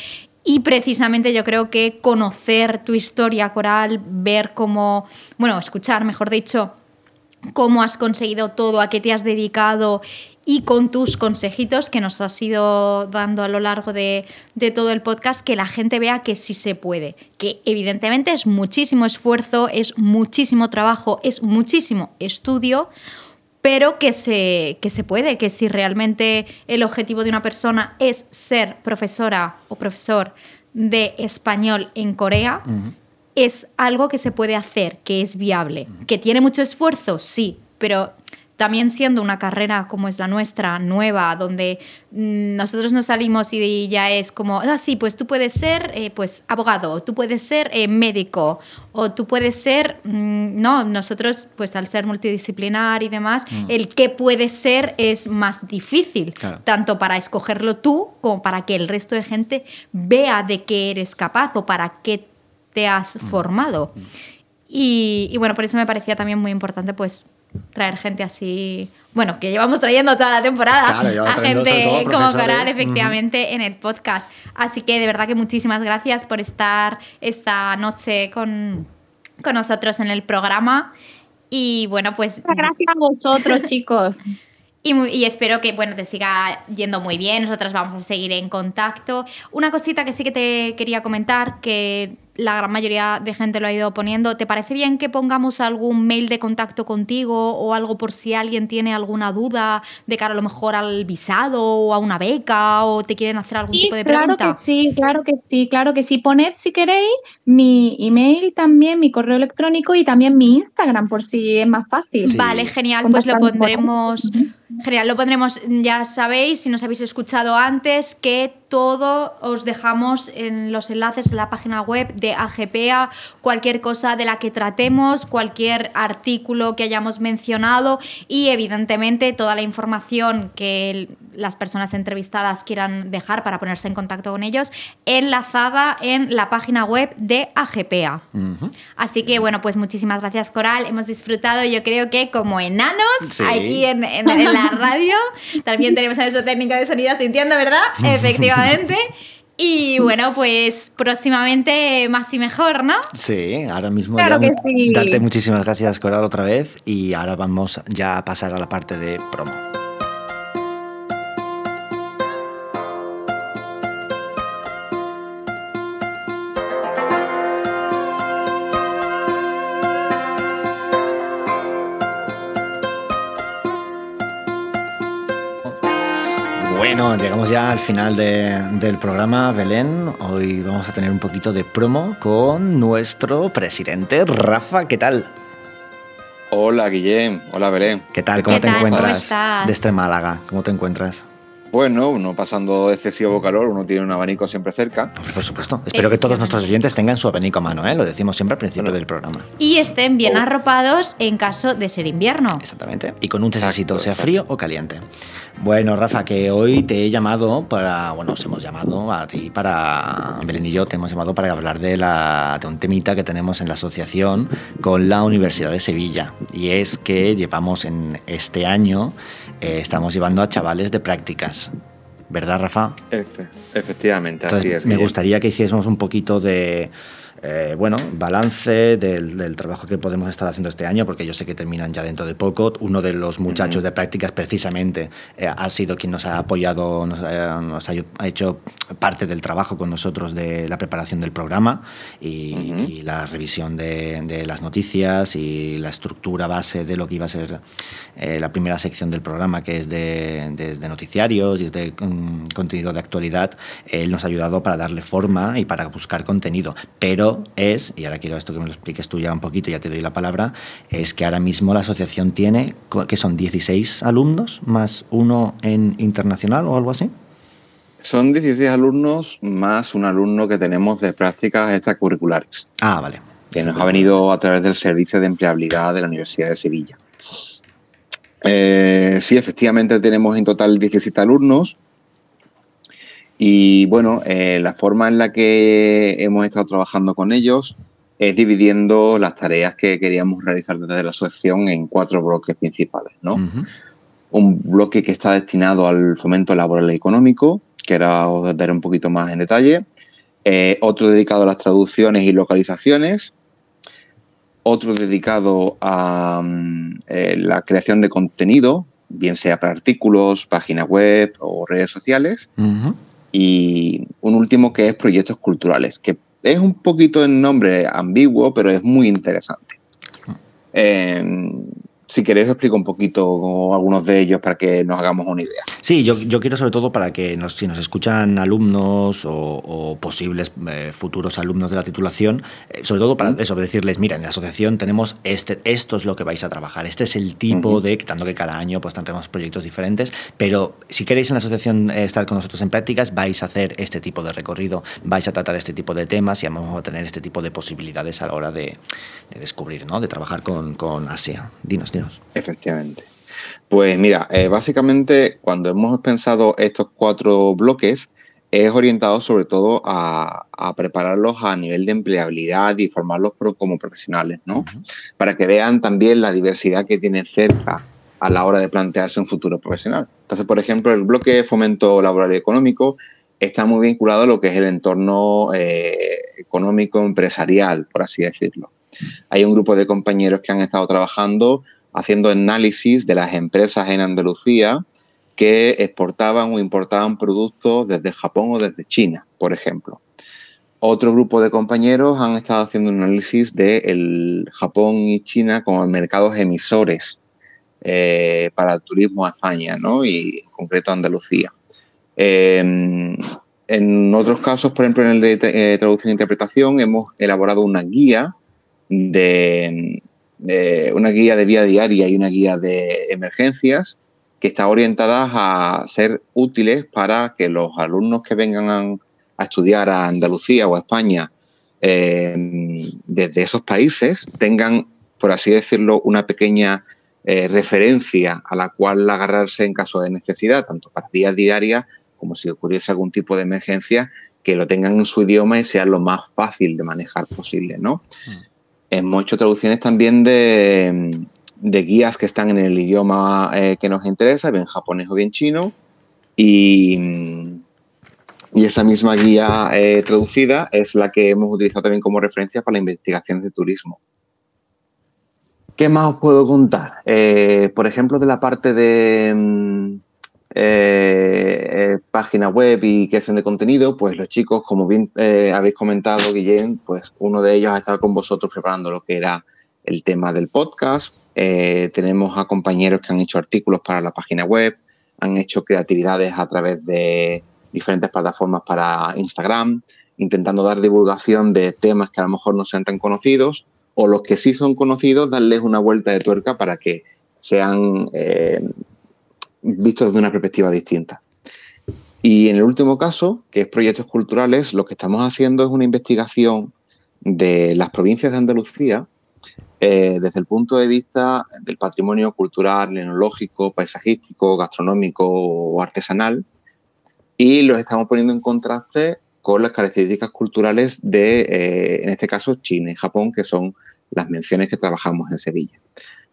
[SPEAKER 2] Y precisamente yo creo que conocer tu historia coral, ver cómo, bueno, escuchar, mejor dicho, cómo has conseguido todo, a qué te has dedicado y con tus consejitos que nos has ido dando a lo largo de, de, todo el podcast, que la gente vea que sí se puede, que evidentemente es muchísimo esfuerzo, es muchísimo trabajo, es muchísimo estudio, pero que se, que se puede, que si realmente el objetivo de una persona es ser profesora o profesor de español en Corea, es algo que se puede hacer, que es viable. ¿Que tiene mucho esfuerzo? Sí, pero también siendo una carrera como es la nuestra, nueva, donde mm, nosotros nos salimos y ya es como, ah, sí, pues tú puedes ser eh, pues abogado, tú puedes ser eh, médico, o tú puedes ser, mm, no, nosotros pues al ser multidisciplinar y demás, mm. el qué puede ser es más difícil, tanto para escogerlo tú como para que el resto de gente vea de qué eres capaz o para qué te has formado. Y, y bueno, por eso me parecía también muy importante pues traer gente así, bueno, que llevamos trayendo toda la temporada a gente como Coral, efectivamente, en el podcast. Así que de verdad que muchísimas gracias por estar esta noche con, con nosotros en el programa. Y bueno, pues...
[SPEAKER 3] Gracias a vosotros, chicos.
[SPEAKER 2] Y, y, espero que bueno te siga yendo muy bien. Nosotras vamos a seguir en contacto. Una cosita que sí que te quería comentar, que la gran mayoría de gente lo ha ido poniendo. ¿Te parece bien que pongamos algún mail de contacto contigo o algo por si alguien tiene alguna duda de cara a lo mejor al visado o a una beca o te quieren hacer algún tipo de pregunta?
[SPEAKER 3] Claro que sí, claro que sí, claro que sí. Poned si queréis mi email también, mi correo electrónico y también mi Instagram por si es más fácil.
[SPEAKER 2] Vale, genial, pues lo pondremos. Genial, lo pondremos, ya sabéis, si nos habéis escuchado antes, que todo os dejamos en los enlaces en la página web de AGPA, cualquier cosa de la que tratemos, cualquier artículo que hayamos mencionado y evidentemente toda la información que las personas entrevistadas quieran dejar para ponerse en contacto con ellos, enlazada en la página web de AGPA. Así que bueno, pues muchísimas gracias Coral, hemos disfrutado yo creo que como enanos aquí en, la radio, también tenemos a nuestro técnico de sonido sintiendo, ¿verdad? Efectivamente. Y bueno, pues próximamente más y mejor, ¿no?
[SPEAKER 1] Sí, ahora mismo claro darte muchísimas gracias, Coral, otra vez. Y ahora vamos ya a pasar a la parte de promo. Llegamos ya al final del programa, Belén. Hoy vamos a tener un poquito de promo con nuestro presidente, Rafa. ¿Qué tal?
[SPEAKER 4] Hola, Guillem. Hola, Belén.
[SPEAKER 1] ¿Qué tal? ¿Cómo te encuentras desde Málaga? ¿Cómo te encuentras?
[SPEAKER 4] Bueno, no pasando excesivo calor, uno tiene un abanico siempre cerca.
[SPEAKER 1] Por supuesto. Espero que todos nuestros oyentes tengan su abanico a mano, ¿eh? lo decimos siempre al principio del programa.
[SPEAKER 2] Y estén bien oh. arropados en caso de ser invierno.
[SPEAKER 1] Exactamente. Y con un tecito, sea frío o caliente. Bueno, Rafa, que hoy te he llamado para, bueno, os hemos llamado a ti para, Belén y yo te hemos llamado para hablar de, la, de un temita que tenemos en la asociación con la Universidad de Sevilla. Y es que llevamos en este año eh, estamos llevando a chavales de prácticas. ¿Verdad, Rafa?
[SPEAKER 4] efectivamente, así es.
[SPEAKER 1] Me gustaría que hiciésemos un poquito de eh, bueno, balance del, trabajo que podemos estar haciendo este año, porque yo sé que terminan ya dentro de poco. Uno de los muchachos de prácticas precisamente eh, ha sido quien nos ha apoyado, nos ha, hecho parte del trabajo con nosotros de la preparación del programa y, la revisión de, las noticias y la estructura base de lo que iba a ser eh, la primera sección del programa, que es de, noticiarios y de mm, contenido de actualidad. Él nos ha ayudado para darle forma y para buscar contenido, pero es, y ahora quiero esto que me lo expliques tú ya un poquito, ya te doy la palabra, es que ahora mismo la asociación tiene, que son 16 alumnos más uno en internacional o algo así.
[SPEAKER 4] Son 16 alumnos más un alumno que tenemos de prácticas extracurriculares.
[SPEAKER 1] Ah, vale.
[SPEAKER 4] Que nos ha venido a través del Servicio de Empleabilidad de la Universidad de Sevilla. Eh, sí, efectivamente tenemos en total 17 alumnos, y bueno, eh, la forma en la que hemos estado trabajando con ellos es dividiendo las tareas que queríamos realizar desde la asociación en cuatro bloques principales, ¿no? Un bloque que está destinado al fomento laboral y económico, que ahora os daré un poquito más en detalle. Eh, otro dedicado a las traducciones y localizaciones. Otro dedicado a mm, eh, la creación de contenido, bien sea para artículos, páginas web o redes sociales y un último que es proyectos culturales, que es un poquito el nombre ambiguo, pero es muy interesante. Eh, si queréis, os explico un poquito algunos de ellos para que nos hagamos una idea.
[SPEAKER 1] Sí, yo, quiero sobre todo para que nos, si nos escuchan alumnos o, posibles eh, futuros alumnos de la titulación, eh, sobre todo para eso, decirles, mira, en la asociación tenemos este, esto es lo que vais a trabajar, este es el tipo de, tanto que cada año pues tendremos proyectos diferentes, pero si queréis en la asociación eh, estar con nosotros en prácticas, vais a hacer este tipo de recorrido, vais a tratar este tipo de temas y vamos a tener este tipo de posibilidades a la hora de, descubrir, ¿no? de trabajar con, con Asia. Dinos, dinos.
[SPEAKER 4] Efectivamente. Pues mira, eh, básicamente cuando hemos pensado estos cuatro bloques, es orientado sobre todo a, prepararlos a nivel de empleabilidad y formarlos como profesionales, ¿no? Para que vean también la diversidad que tienen cerca a la hora de plantearse un futuro profesional. Entonces, por ejemplo, el bloque fomento laboral y económico está muy vinculado a lo que es el entorno eh, económico empresarial, por así decirlo. Hay un grupo de compañeros que han estado trabajando haciendo análisis de las empresas en Andalucía que exportaban o importaban productos desde Japón o desde China, por ejemplo. Otro grupo de compañeros han estado haciendo un análisis de Japón y China como mercados emisores eh, para el turismo a España ¿no? y en concreto Andalucía. Em, en otros casos, por ejemplo, en el de eh, traducción e interpretación, hemos elaborado una guía de, una guía de vía diaria y una guía de emergencias que está orientada a ser útiles para que los alumnos que vengan a, estudiar a Andalucía o a España eh, desde esos países tengan, por así decirlo, una pequeña eh, referencia a la cual agarrarse en caso de necesidad, tanto para días diarias como si ocurriese algún tipo de emergencia, que lo tengan en su idioma y sea lo más fácil de manejar posible, ¿no? Mm. Hemos hecho traducciones también de, guías que están en el idioma eh, que nos interesa, bien japonés o bien chino. Y, esa misma guía eh, traducida es la que hemos utilizado también como referencia para las investigaciones de turismo. ¿Qué más os puedo contar? Eh, por ejemplo, de la parte de, mm, eh, eh, página web y creación de contenido, pues los chicos, como bien eh, habéis comentado, Guillén, pues uno de ellos ha estado con vosotros preparando lo que era el tema del podcast. tenemos a compañeros que han hecho artículos para la página web, han hecho creatividades a través de diferentes plataformas para Instagram, intentando dar divulgación de temas que a lo mejor no sean tan conocidos o los que sí son conocidos, darles una vuelta de tuerca para que sean visto desde una perspectiva distinta. Y en el último caso, que es proyectos culturales, lo que estamos haciendo es una investigación de las provincias de Andalucía eh, desde el punto de vista del patrimonio cultural, etnológico, paisajístico, gastronómico o artesanal, y los estamos poniendo en contraste con las características culturales de, eh, en este caso, China y Japón, que son las menciones que trabajamos en Sevilla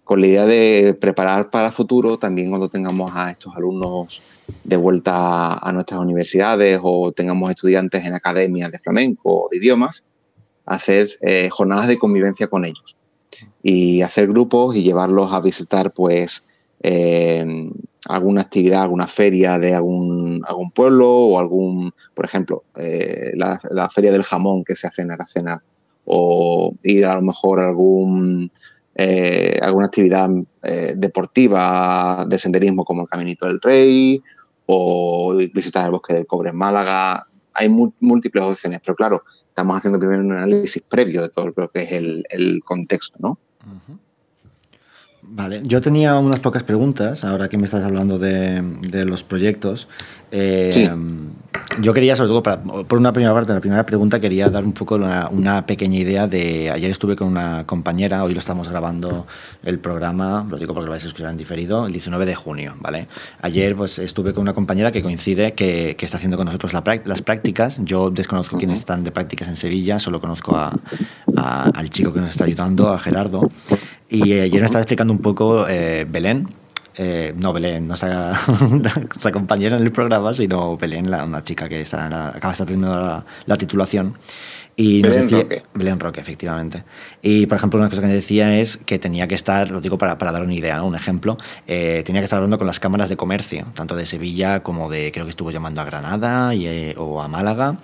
[SPEAKER 4] con la idea de preparar para futuro, también cuando tengamos a estos alumnos de vuelta a nuestras universidades o tengamos estudiantes en academias de flamenco o de idiomas, hacer eh, jornadas de convivencia con ellos y hacer grupos y llevarlos a visitar pues eh, alguna actividad, alguna feria de algún, algún pueblo o algún, por ejemplo, eh, la, feria del jamón que se hace en Aracena o ir a lo mejor a algún, eh, alguna actividad deportiva de senderismo como el Caminito del Rey o visitar el Bosque del Cobre en Málaga. Hay múltiples opciones, pero claro, estamos haciendo primero un análisis previo de todo lo que es el, contexto, ¿no?
[SPEAKER 1] Vale, yo tenía unas pocas preguntas, ahora que me estás hablando de, los proyectos. Eh, yo quería, sobre todo, por una primera parte, la primera pregunta, quería dar un poco una, pequeña idea de... Ayer estuve con una compañera, hoy lo estamos grabando el programa, lo digo porque lo vais a escuchar en diferido, el 19 de junio, ¿vale? Ayer pues estuve con una compañera que coincide que, está haciendo con nosotros las prácticas. Yo desconozco quiénes están de prácticas en Sevilla, solo conozco al chico que nos está ayudando, a Gerardo. Y ayer me estaba explicando un poco eh, Belén, eh, no Belén, no nuestra, compañera en el programa, sino Belén, una chica que está acaba de estar terminando la titulación. Y
[SPEAKER 4] Belén Roque.
[SPEAKER 1] Belén Roque, efectivamente. Y, por ejemplo, una cosa que me decía es que tenía que estar, lo digo para, para dar una idea, un ejemplo, eh, tenía que estar hablando con las cámaras de comercio, tanto de Sevilla como de, creo que estuvo llamando a Granada y, eh, o a Málaga.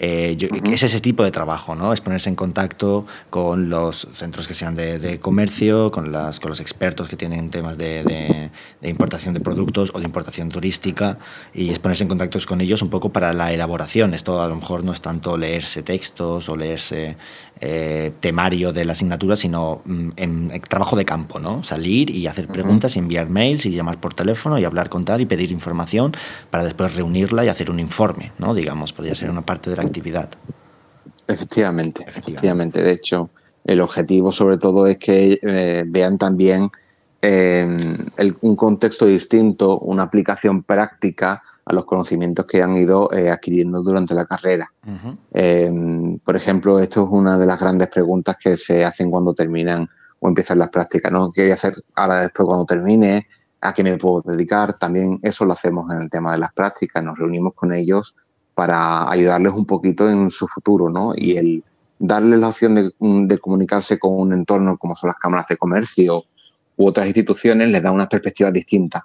[SPEAKER 1] Eh, es ese tipo de trabajo, ¿no? Es ponerse en contacto con los centros que sean de, comercio, con, las, con los expertos que tienen temas de, de, importación de productos o de importación turística y es ponerse en contacto con ellos un poco para la elaboración. Esto a lo mejor no es tanto leerse textos o leerse eh, temario de la asignatura, sino mm, en, trabajo de campo, ¿no? Salir y hacer preguntas, enviar mails y llamar por teléfono y hablar con tal y pedir información para después reunirla y hacer un informe, ¿no? Digamos, podría ser una parte de la actividad.
[SPEAKER 4] Efectivamente, efectivamente. De hecho, el objetivo sobre todo es que eh, vean también un contexto distinto, una aplicación práctica a los conocimientos que han ido eh, adquiriendo durante la carrera. Em, por ejemplo, esto es una de las grandes preguntas que se hacen cuando terminan o empiezan las prácticas. ¿no? ¿Qué voy a hacer ahora después cuando termine? ¿A qué me puedo dedicar? También eso lo hacemos en el tema de las prácticas. Nos reunimos con ellos para ayudarles un poquito en su futuro ¿no? y el darles la opción de, de comunicarse con un entorno como son las cámaras de comercio u otras instituciones les da una perspectiva distinta.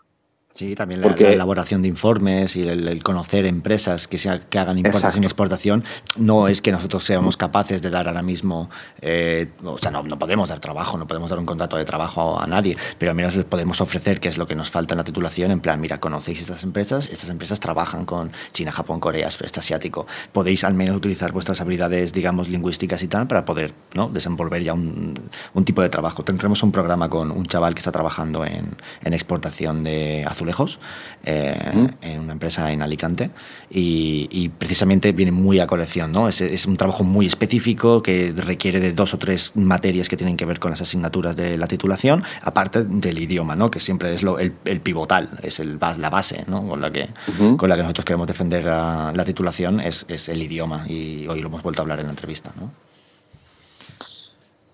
[SPEAKER 1] Sí, también la, elaboración de informes y el, conocer empresas que, sea, que hagan importación y exportación no es que nosotros seamos capaces de dar ahora mismo, eh, o sea, no, no, podemos dar trabajo, no podemos dar un contrato de trabajo a nadie, pero al menos les podemos ofrecer, que es lo que nos falta en la titulación, en plan, mira, conocéis estas empresas, estas empresas trabajan con China, Japón, Corea, este asiático, podéis al menos utilizar vuestras habilidades, digamos, lingüísticas y tal para poder ¿no? desenvolver ya un, un tipo de trabajo. Tendremos un programa con un chaval que está trabajando en, en exportación de azul lejos eh, en una empresa en Alicante, y, precisamente viene muy a colección. ¿no? Es, es, un trabajo muy específico que requiere de dos o tres materias que tienen que ver con las asignaturas de la titulación, aparte del idioma, ¿no? que siempre es lo, el, pivotal, es el, la base ¿no? con, la que, con la que nosotros queremos defender la, la titulación, es, es, el idioma, y hoy lo hemos vuelto a hablar en la entrevista. ¿no?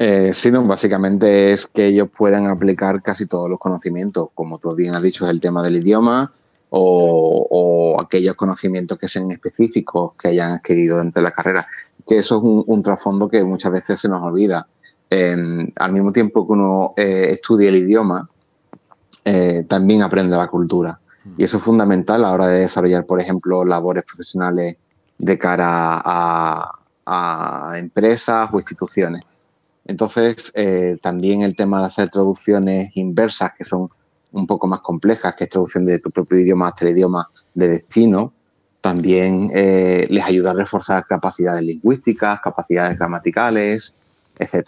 [SPEAKER 4] Eh, sí, no, básicamente es que ellos puedan aplicar casi todos los conocimientos, como tú bien has dicho, es el tema del idioma o, aquellos conocimientos que sean específicos que hayan adquirido dentro de la carrera, que eso es un, trasfondo que muchas veces se nos olvida. al mismo tiempo que uno eh, estudia el idioma, eh, también aprende la cultura. Mm. Y eso es fundamental a la hora de desarrollar, por ejemplo, labores profesionales de cara a empresas o instituciones. Entonces, eh, también el tema de hacer traducciones inversas, que son un poco más complejas, que es traducción de tu propio idioma hasta el idioma de destino, también eh, les ayuda a reforzar capacidades lingüísticas, capacidades gramaticales, etc.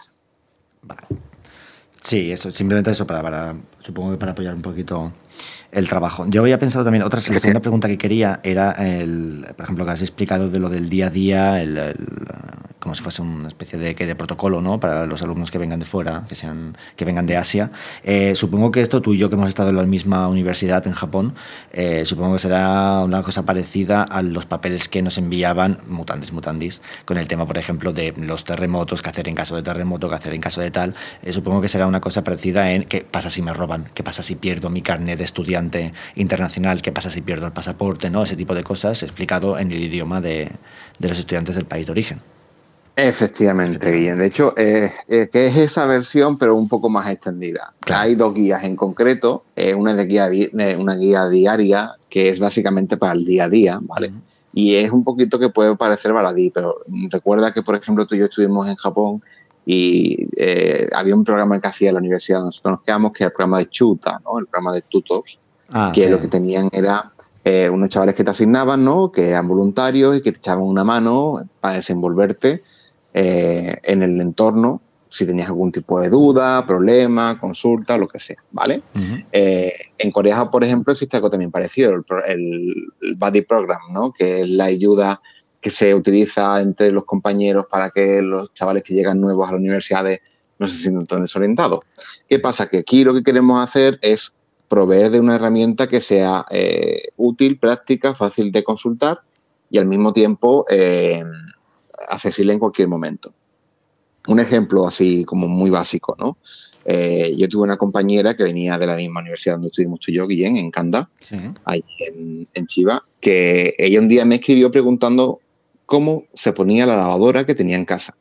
[SPEAKER 1] Sí, eso, simplemente eso para, supongo que para apoyar un poquito el trabajo. Yo había pensado también, otra la segunda pregunta que quería era, el, por ejemplo, que has explicado de lo del día a día, el, como si fuese una especie de, de protocolo ¿no? para los alumnos que vengan de fuera, que, sean, que vengan de Asia. Eh, supongo que esto, tú y yo que hemos estado en la misma universidad en Japón, eh, supongo que será una cosa parecida a los papeles que nos enviaban mutantes mutandis, con el tema, por ejemplo, de los terremotos, qué hacer en caso de terremoto, qué hacer en caso de tal. Eh, supongo que será una cosa parecida en qué pasa si me roban, qué pasa si pierdo mi carnet de estudiante internacional, qué pasa si pierdo el pasaporte, ¿no? ese tipo de cosas explicado en el idioma de, de los estudiantes del país de origen.
[SPEAKER 4] Efectivamente, Guillén. De hecho, que es esa versión, pero un poco más extendida. Hay dos guías en concreto, una, de guía, una guía diaria, que es básicamente para el día a día, ¿vale? Y es un poquito que puede parecer baladí, pero recuerda que, por ejemplo, tú y yo estuvimos en Japón y eh, había un programa que hacía la universidad donde nos quedamos, que era el programa de Chuta, ¿no? el programa de tutors, ah, que lo que tenían era eh, unos chavales que te asignaban, ¿no? que eran voluntarios y que te echaban una mano para desenvolverte eh, en el entorno si tenías algún tipo de duda, problema, consulta, lo que sea, ¿vale? en Corea, por ejemplo, existe algo también parecido, el, el, Buddy Program, ¿no? Que es la ayuda que se utiliza entre los compañeros para que los chavales que llegan nuevos a las universidades no se sientan desorientados. ¿Qué pasa? Que aquí lo que queremos hacer es proveer de una herramienta que sea eh, útil, práctica, fácil de consultar y al mismo tiempo eh, accesible en cualquier momento. Un ejemplo así como muy básico, ¿no? Eh, yo tuve una compañera que venía de la misma universidad donde estuvimos tú y yo, Guillén, en Kanda, ahí en, en Chiva, que ella un día me escribió preguntando cómo se ponía la lavadora que tenía en casa.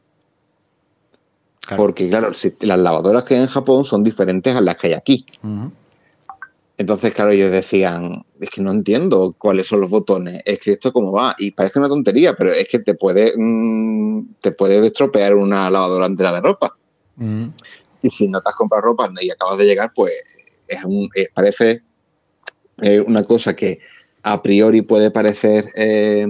[SPEAKER 4] Porque, claro, las lavadoras que hay en Japón son diferentes a las que hay aquí. Entonces, claro, ellos decían, es que no entiendo cuáles son los botones, es que esto cómo va. Y parece una tontería, pero es que te puede, mm, te puede estropear una lavadora entera de ropa. Y si no te has comprado ropa y acabas de llegar, pues es un, parece eh, una cosa que a priori puede parecer eh,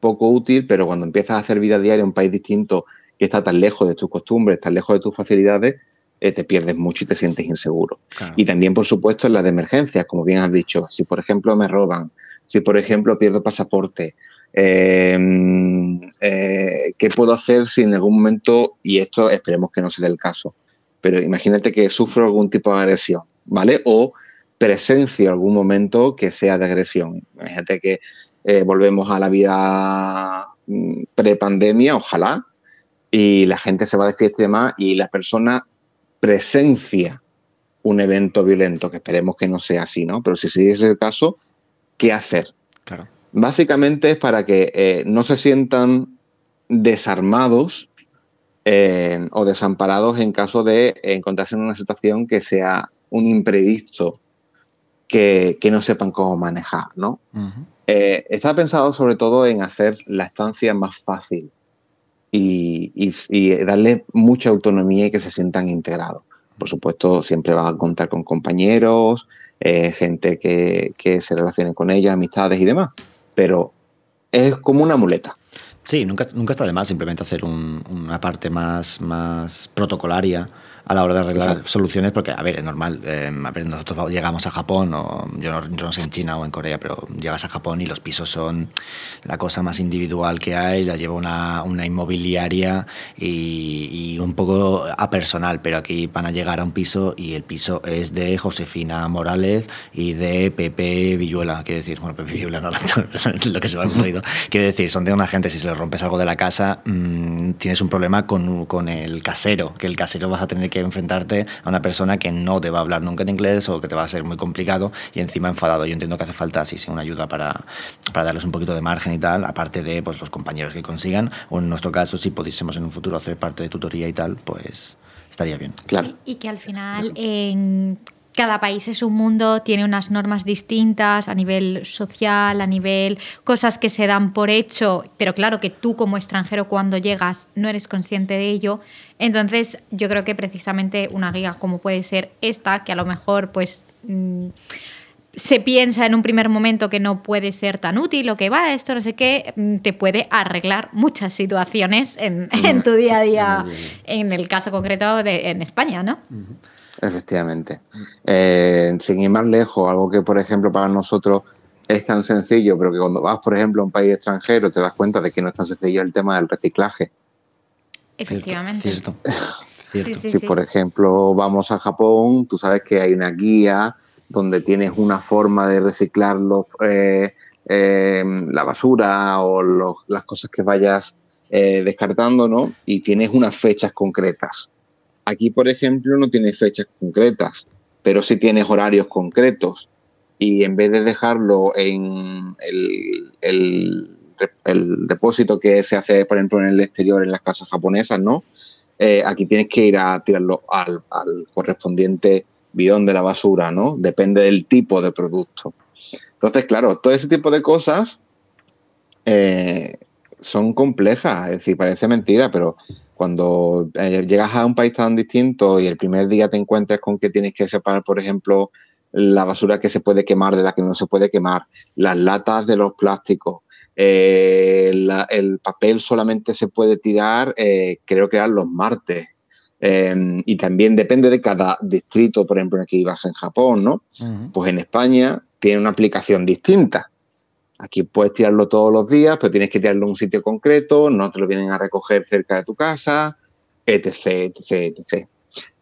[SPEAKER 4] poco útil, pero cuando empiezas a hacer vida diaria en un país distinto que está tan lejos de tus costumbres, tan lejos de tus facilidades, eh, te pierdes mucho y te sientes inseguro. Y también, por supuesto, en las de emergencias, como bien has dicho, si por ejemplo me roban, si por ejemplo pierdo pasaporte, em, eh, ¿qué puedo hacer si en algún momento, y esto esperemos que no sea el caso, pero imagínate que sufro algún tipo de agresión, ¿vale? O presencia algún momento que sea de agresión. Imagínate que eh, volvemos a la vida mm, pre-pandemia, ojalá, y la gente se va de fiesta y demás, y la persona presencia un evento violento, que esperemos que no sea así, ¿no? Pero si sí es el caso, ¿qué hacer? Claro. Básicamente es para que eh, no se sientan desarmados eh, o desamparados en caso de encontrarse en una situación que sea un imprevisto que, no sepan cómo manejar, ¿no? Eh, está pensado sobre todo en hacer la estancia más fácil y, darle mucha autonomía y que se sientan integrados. Por supuesto, siempre va a contar con compañeros, eh, gente que, se relacione con ellos, amistades y demás, pero es como una muleta.
[SPEAKER 1] Sí, nunca, nunca está de más simplemente hacer una parte más, más protocolaria a la hora de arreglar soluciones, porque, a ver, es normal. Eh, a ver, nosotros llegamos a Japón, o yo no, sé en China o en Corea, pero llegas a Japón y los pisos son la cosa más individual que hay, la lleva una, una inmobiliaria y, un poco a personal, pero aquí van a llegar a un piso y el piso es de Josefina Morales y de Pepe Villuela, quiero decir, bueno, Pepe Villuela no lo que se me ha ocurrido, quiero decir, son de una gente, si se le rompes algo de la casa, mm, tienes un problema con, con el casero, que el casero vas a tener que enfrentarte a una persona que no te va a hablar nunca en inglés o que te va a ser muy complicado y encima enfadado. Yo entiendo que hace falta, sí, sí, una ayuda para, para darles un poquito de margen y tal, aparte de pues, los compañeros que consigan, o en nuestro caso, si pudiésemos en un futuro hacer parte de tutoría y tal, pues estaría bien.
[SPEAKER 2] Claro. y que al final en cada país es un mundo, tiene unas normas distintas a nivel social, a nivel cosas que se dan por hecho, pero claro que tú como extranjero cuando llegas no eres consciente de ello. Entonces yo creo que precisamente una guía como puede ser esta, que a lo mejor pues... Mm, se piensa en un primer momento que no puede ser tan útil o que va, esto no sé qué, mm, te puede arreglar muchas situaciones en, tu día a día, en el caso concreto de en España, ¿no?
[SPEAKER 4] Efectivamente. Eh, sin ir más lejos, algo que, por ejemplo, para nosotros es tan sencillo, pero que cuando vas, por ejemplo, a un país extranjero te das cuenta de que no es tan sencillo el tema del reciclaje.
[SPEAKER 2] Efectivamente.
[SPEAKER 4] si, por ejemplo, vamos a Japón, tú sabes que hay una guía donde tienes una forma de reciclar eh, eh, la basura o las cosas que vayas descartando, ¿no? Y tienes unas fechas concretas. Aquí, por ejemplo, no tienes fechas concretas, pero sí tienes horarios concretos. Y en vez de dejarlo en el, depósito que se hace, por ejemplo, en el exterior en las casas japonesas, ¿no? Eh, aquí tienes que ir a tirarlo al, correspondiente bidón de la basura, ¿no? Depende del tipo de producto. Entonces, claro, todo ese tipo de cosas eh, son complejas, es decir, parece mentira, pero cuando eh, llegas a un país tan distinto y el primer día te encuentras con que tienes que separar, por ejemplo, la basura que se puede quemar de la que no se puede quemar, las latas de los plásticos, eh, el papel solamente se puede tirar, eh, creo que eran los martes. Em, y también depende de cada distrito, por ejemplo, en el que ibas en Japón, ¿no? Pues en España tiene una aplicación distinta. Aquí puedes tirarlo todos los días, pero tienes que tirarlo en un sitio concreto, no te lo vienen a recoger cerca de tu casa, etc, etc, etc.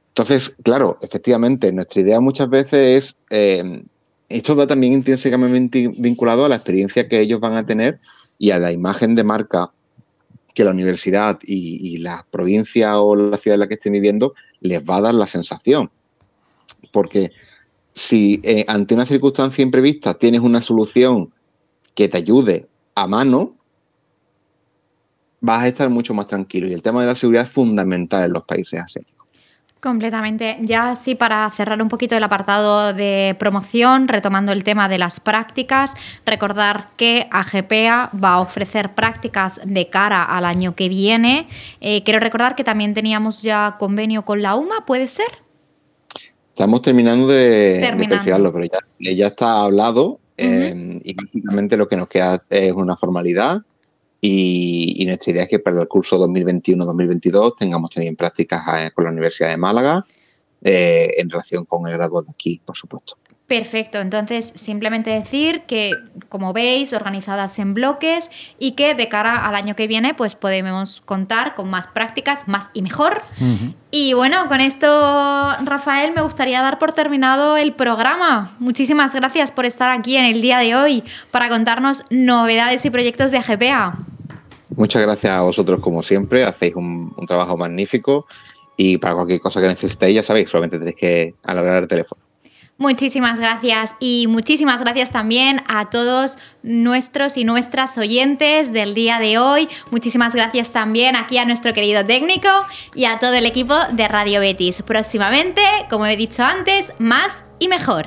[SPEAKER 4] Entonces, claro, efectivamente, nuestra idea muchas veces es, eh, esto va también intrínsecamente vinculado a la experiencia que ellos van a tener y a la imagen de marca que la universidad y, la provincia o la ciudad en la que estén viviendo les va a dar la sensación. Porque si eh, ante una circunstancia imprevista tienes una solución que te ayude a mano, vas a estar mucho más tranquilo. Y el tema de la seguridad es fundamental en los países asiáticos.
[SPEAKER 2] Completamente. Ya sí, para cerrar un poquito el apartado de promoción, retomando el tema de las prácticas, recordar que AGPA va a ofrecer prácticas de cara al año que viene. Eh, quiero recordar que también teníamos ya convenio con la UMA, ¿puede ser?
[SPEAKER 4] Estamos terminando de, terminando. pero ya, ya está hablado eh, y básicamente lo que nos queda es una formalidad y, nuestra idea es que para el curso 2021-2022 tengamos también prácticas eh, con la Universidad de Málaga eh, en relación con el grado de aquí, por supuesto.
[SPEAKER 2] Perfecto, entonces simplemente decir que, como veis, organizadas en bloques y que de cara al año que viene, pues podemos contar con más prácticas, más y mejor. Y bueno, con esto, Rafael, me gustaría dar por terminado el programa. Muchísimas gracias por estar aquí en el día de hoy para contarnos novedades y proyectos de GPA.
[SPEAKER 4] Muchas gracias a vosotros, como siempre, hacéis un, un trabajo magnífico y para cualquier cosa que necesitéis, ya sabéis, solamente tenéis que alargar el teléfono.
[SPEAKER 2] Muchísimas gracias y muchísimas gracias también a todos nuestros y nuestras oyentes del día de hoy. Muchísimas gracias también aquí a nuestro querido técnico y a todo el equipo de Radio Betis. Próximamente, como he dicho antes, más y mejor.